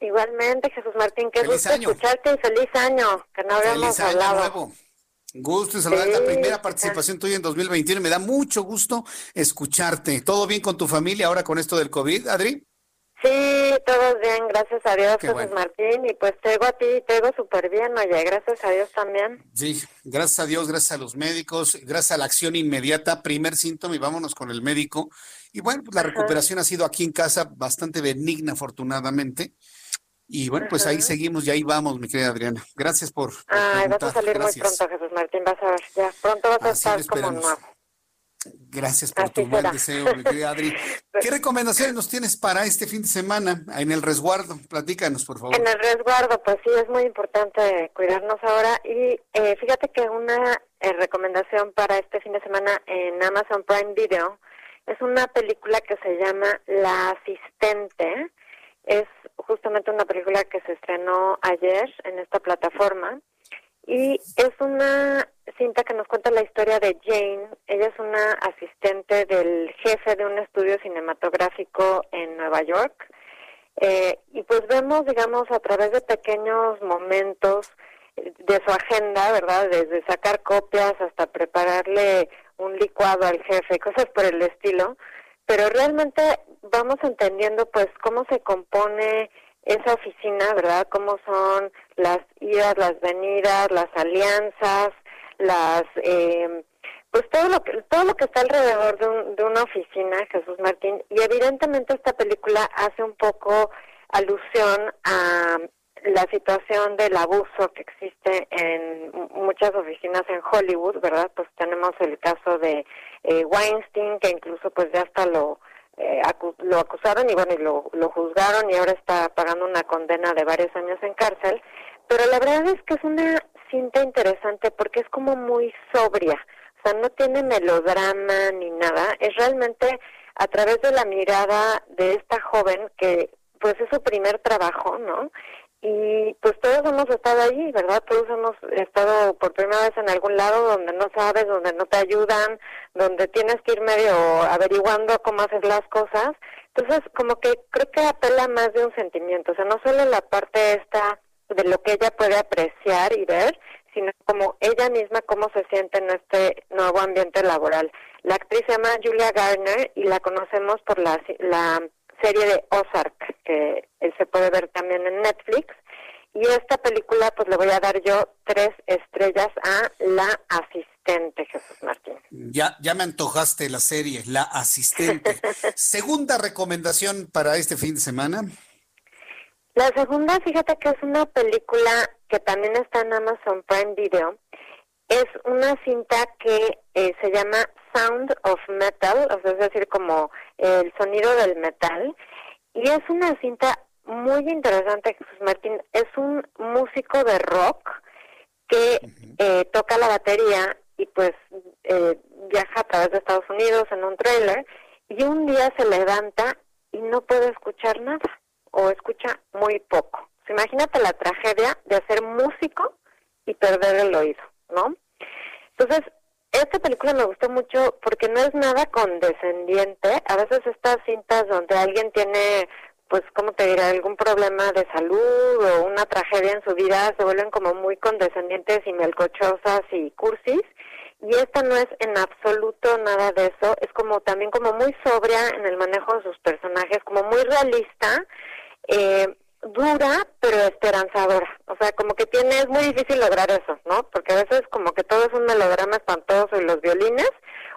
Igualmente, Jesús Martín, qué Feliz gusto año. escucharte y feliz año, que no habíamos Feliz año hablado. nuevo. Gusto en saludarte. Sí, la primera ¿qué participación tuya en 2021. Me da mucho gusto escucharte. ¿Todo bien con tu familia ahora con esto del COVID, Adri? Sí, todos bien, gracias a Dios, Qué Jesús bueno. Martín, y pues te a ti, te súper bien, oye, gracias a Dios también. Sí, gracias a Dios, gracias a los médicos, gracias a la acción inmediata, primer síntoma y vámonos con el médico. Y bueno, pues la Ajá. recuperación ha sido aquí en casa bastante benigna, afortunadamente. Y bueno, pues ahí seguimos y ahí vamos, mi querida Adriana. Gracias por, por Ay, vas a salir Gracias. muy pronto, Jesús Martín, vas a ver, ya pronto vas a Así estar como nuevo. Gracias por Así tu buen será. deseo, mi querida Adri. ¿Qué recomendaciones nos tienes para este fin de semana en el resguardo? Platícanos, por favor. En el resguardo, pues sí, es muy importante cuidarnos ahora. Y eh, fíjate que una eh, recomendación para este fin de semana en Amazon Prime Video es una película que se llama La Asistente. Es justamente una película que se estrenó ayer en esta plataforma. Y es una cinta que nos cuenta la historia de Jane. Ella es una asistente del jefe de un estudio cinematográfico en Nueva York. Eh, y pues vemos, digamos, a través de pequeños momentos de su agenda, ¿verdad? Desde sacar copias hasta prepararle un licuado al jefe, cosas por el estilo. Pero realmente vamos entendiendo, pues, cómo se compone esa oficina, ¿verdad? Cómo son las idas, las venidas, las alianzas, las, eh, Pues todo lo que todo lo que está alrededor de, de una oficina, Jesús Martín, y evidentemente esta película hace un poco alusión a la situación del abuso que existe en muchas oficinas en Hollywood, ¿verdad? Pues tenemos el caso de eh, Weinstein, que incluso pues ya hasta lo eh, lo acusaron y bueno, y lo, lo juzgaron y ahora está pagando una condena de varios años en cárcel. Pero la verdad es que es una cinta interesante porque es como muy sobria, o sea, no tiene melodrama ni nada, es realmente a través de la mirada de esta joven que pues es su primer trabajo, ¿no? Y pues todos hemos estado allí, ¿verdad? Todos hemos estado por primera vez en algún lado donde no sabes, donde no te ayudan, donde tienes que ir medio averiguando cómo hacer las cosas. Entonces, como que creo que apela más de un sentimiento, o sea, no solo la parte esta de lo que ella puede apreciar y ver, sino como ella misma cómo se siente en este nuevo ambiente laboral. La actriz se llama Julia Garner y la conocemos por la, la serie de Ozark, que se puede ver también en Netflix. Y esta película, pues le voy a dar yo tres estrellas a La Asistente, Jesús Martín. Ya, ya me antojaste la serie, La Asistente. Segunda recomendación para este fin de semana. La segunda, fíjate que es una película que también está en Amazon Prime Video. Es una cinta que eh, se llama Sound of Metal, o sea, es decir, como el sonido del metal. Y es una cinta muy interesante, Jesús Martín. Es un músico de rock que eh, toca la batería y pues eh, viaja a través de Estados Unidos en un trailer y un día se levanta y no puede escuchar nada o escucha muy poco. imagínate la tragedia de ser músico y perder el oído, ¿no? Entonces, esta película me gustó mucho porque no es nada condescendiente. A veces estas cintas donde alguien tiene, pues, ¿cómo te diré?, algún problema de salud o una tragedia en su vida, se vuelven como muy condescendientes y melcochosas y cursis. Y esta no es en absoluto nada de eso. Es como también como muy sobria en el manejo de sus personajes, como muy realista. Eh, dura pero esperanzadora. O sea, como que tiene, es muy difícil lograr eso, ¿no? Porque a veces como que todo es un melodrama espantoso y los violines,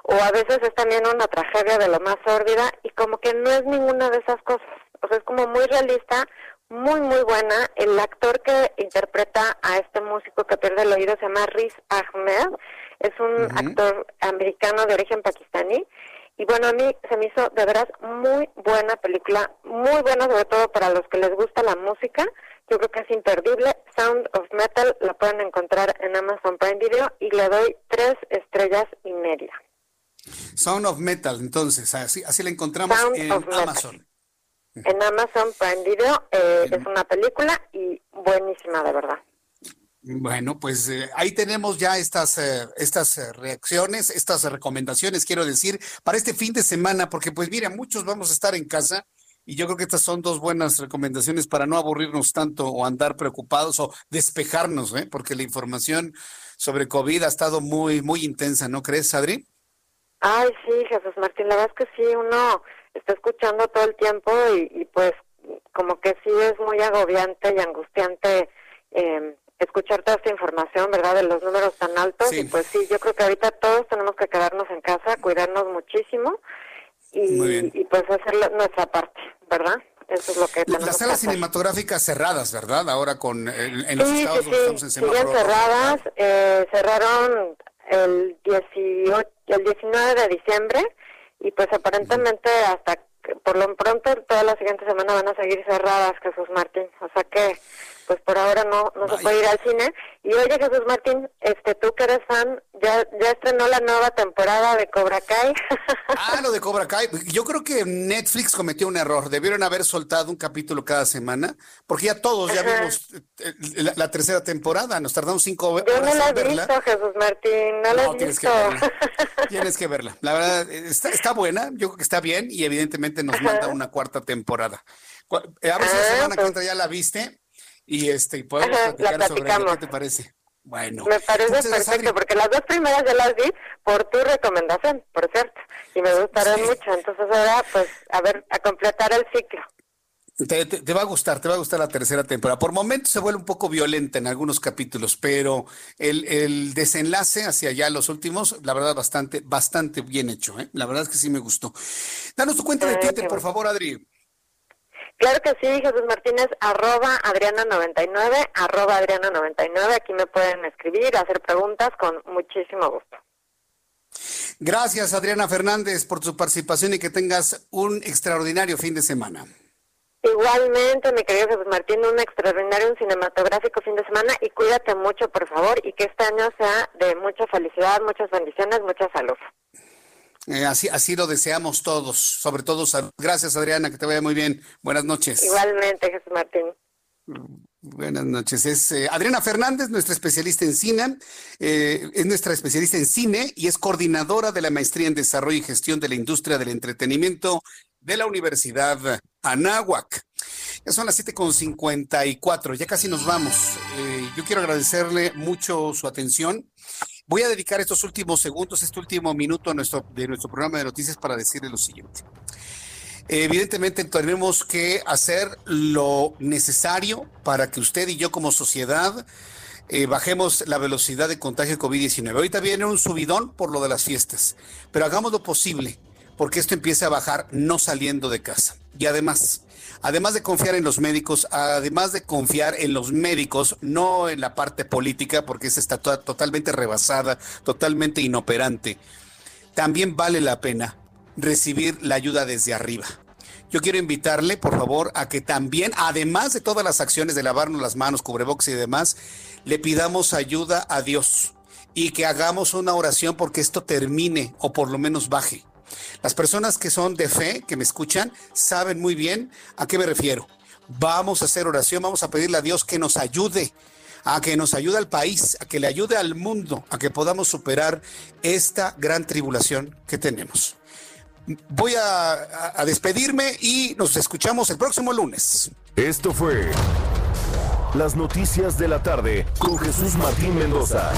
o a veces es también una tragedia de lo más sórdida y como que no es ninguna de esas cosas. O sea, es como muy realista, muy, muy buena. El actor que interpreta a este músico que pierde el oído se llama Riz Ahmed. Es un actor americano de origen pakistaní y bueno, a mí se me hizo de verdad muy buena película, muy buena sobre todo para los que les gusta la música. Yo creo que es imperdible. Sound of Metal la pueden encontrar en Amazon Prime Video y le doy tres estrellas y media. Sound of Metal, entonces, así, así la encontramos en Amazon. En Amazon Prime Video eh, es una película y buenísima de verdad. Bueno, pues eh, ahí tenemos ya estas, eh, estas eh, reacciones, estas recomendaciones, quiero decir, para este fin de semana, porque pues mira, muchos vamos a estar en casa y yo creo que estas son dos buenas recomendaciones para no aburrirnos tanto o andar preocupados o despejarnos, ¿eh? porque la información sobre COVID ha estado muy, muy intensa, ¿no crees, Adri? Ay, sí, Jesús Martín, la verdad es que sí, uno está escuchando todo el tiempo y, y pues como que sí es muy agobiante y angustiante. Eh, escuchar toda esta información, ¿verdad? De los números tan altos. Y pues sí, yo creo que ahorita todos tenemos que quedarnos en casa, cuidarnos muchísimo y, y pues hacer nuestra parte, ¿verdad? Eso es lo que tenemos Las salas cinematográficas cerradas, ¿verdad? Ahora con en, los estados sí, estamos en semáforo. Cerradas, eh, cerraron el, 18, el 19 de diciembre y pues aparentemente hasta por lo pronto toda la siguiente semana van a seguir cerradas, Jesús Martín. O sea que pues por ahora no, no se puede ir al cine. Y oye Jesús Martín, este, tú que eres fan, ya, ya estrenó la nueva temporada de Cobra Kai. ah, lo de Cobra Kai. Yo creo que Netflix cometió un error. Debieron haber soltado un capítulo cada semana, porque ya todos ya vimos eh, la, tercera temporada. Nos tardamos cinco horas. Yo no la he visto, Jesús Martín, no, la he tienes Que verla. tienes que verla. La verdad, está, está buena, yo creo que está bien y evidentemente nos manda una cuarta temporada. Eh, a si la ah, semana que pues ya la viste y este podemos platicar sobre ¿Qué te parece? Bueno. Me parece perfecto, porque las dos primeras ya las vi por tu recomendación, por cierto, y me gustaron mucho. Entonces ahora, pues, a ver, a completar el ciclo. Te, va a gustar, te va a gustar la tercera temporada. Por momentos se vuelve un poco violenta en algunos capítulos, pero el, desenlace hacia allá, los últimos, la verdad, bastante, bastante bien hecho. ¿eh? La verdad es que sí me gustó. Danos tu cuenta de Twitter, por favor, Adri. Claro que sí, Jesús Martínez, arroba Adriana99, arroba Adriana99. Aquí me pueden escribir, hacer preguntas con muchísimo gusto. Gracias, Adriana Fernández, por tu participación y que tengas un extraordinario fin de semana. Igualmente, mi querido Jesús Martín, un extraordinario, un cinematográfico fin de semana y cuídate mucho, por favor, y que este año sea de mucha felicidad, muchas bendiciones, mucha salud. Eh, así, así lo deseamos todos, sobre todo salud. Gracias, Adriana, que te vaya muy bien. Buenas noches. Igualmente, Jesús Martín. Buenas noches. Es eh, Adriana Fernández, nuestra especialista en cine, eh, es nuestra especialista en cine y es coordinadora de la maestría en desarrollo y gestión de la industria del entretenimiento de la Universidad Anáhuac. Ya son las 7.54, ya casi nos vamos. Eh, yo quiero agradecerle mucho su atención. Voy a dedicar estos últimos segundos, este último minuto nuestro, de nuestro programa de noticias para decirle lo siguiente. Evidentemente tenemos que hacer lo necesario para que usted y yo como sociedad eh, bajemos la velocidad de contagio de COVID-19. Ahorita viene un subidón por lo de las fiestas, pero hagamos lo posible porque esto empiece a bajar no saliendo de casa. Y además, además de confiar en los médicos, además de confiar en los médicos, no en la parte política, porque esa está totalmente rebasada, totalmente inoperante, también vale la pena recibir la ayuda desde arriba. Yo quiero invitarle, por favor, a que también, además de todas las acciones de lavarnos las manos, cubrebox y demás, le pidamos ayuda a Dios y que hagamos una oración porque esto termine o por lo menos baje. Las personas que son de fe, que me escuchan, saben muy bien a qué me refiero. Vamos a hacer oración, vamos a pedirle a Dios que nos ayude, a que nos ayude al país, a que le ayude al mundo, a que podamos superar esta gran tribulación que tenemos. Voy a, despedirme y nos escuchamos el próximo lunes. Esto fue las noticias de la tarde con Jesús Martín Mendoza.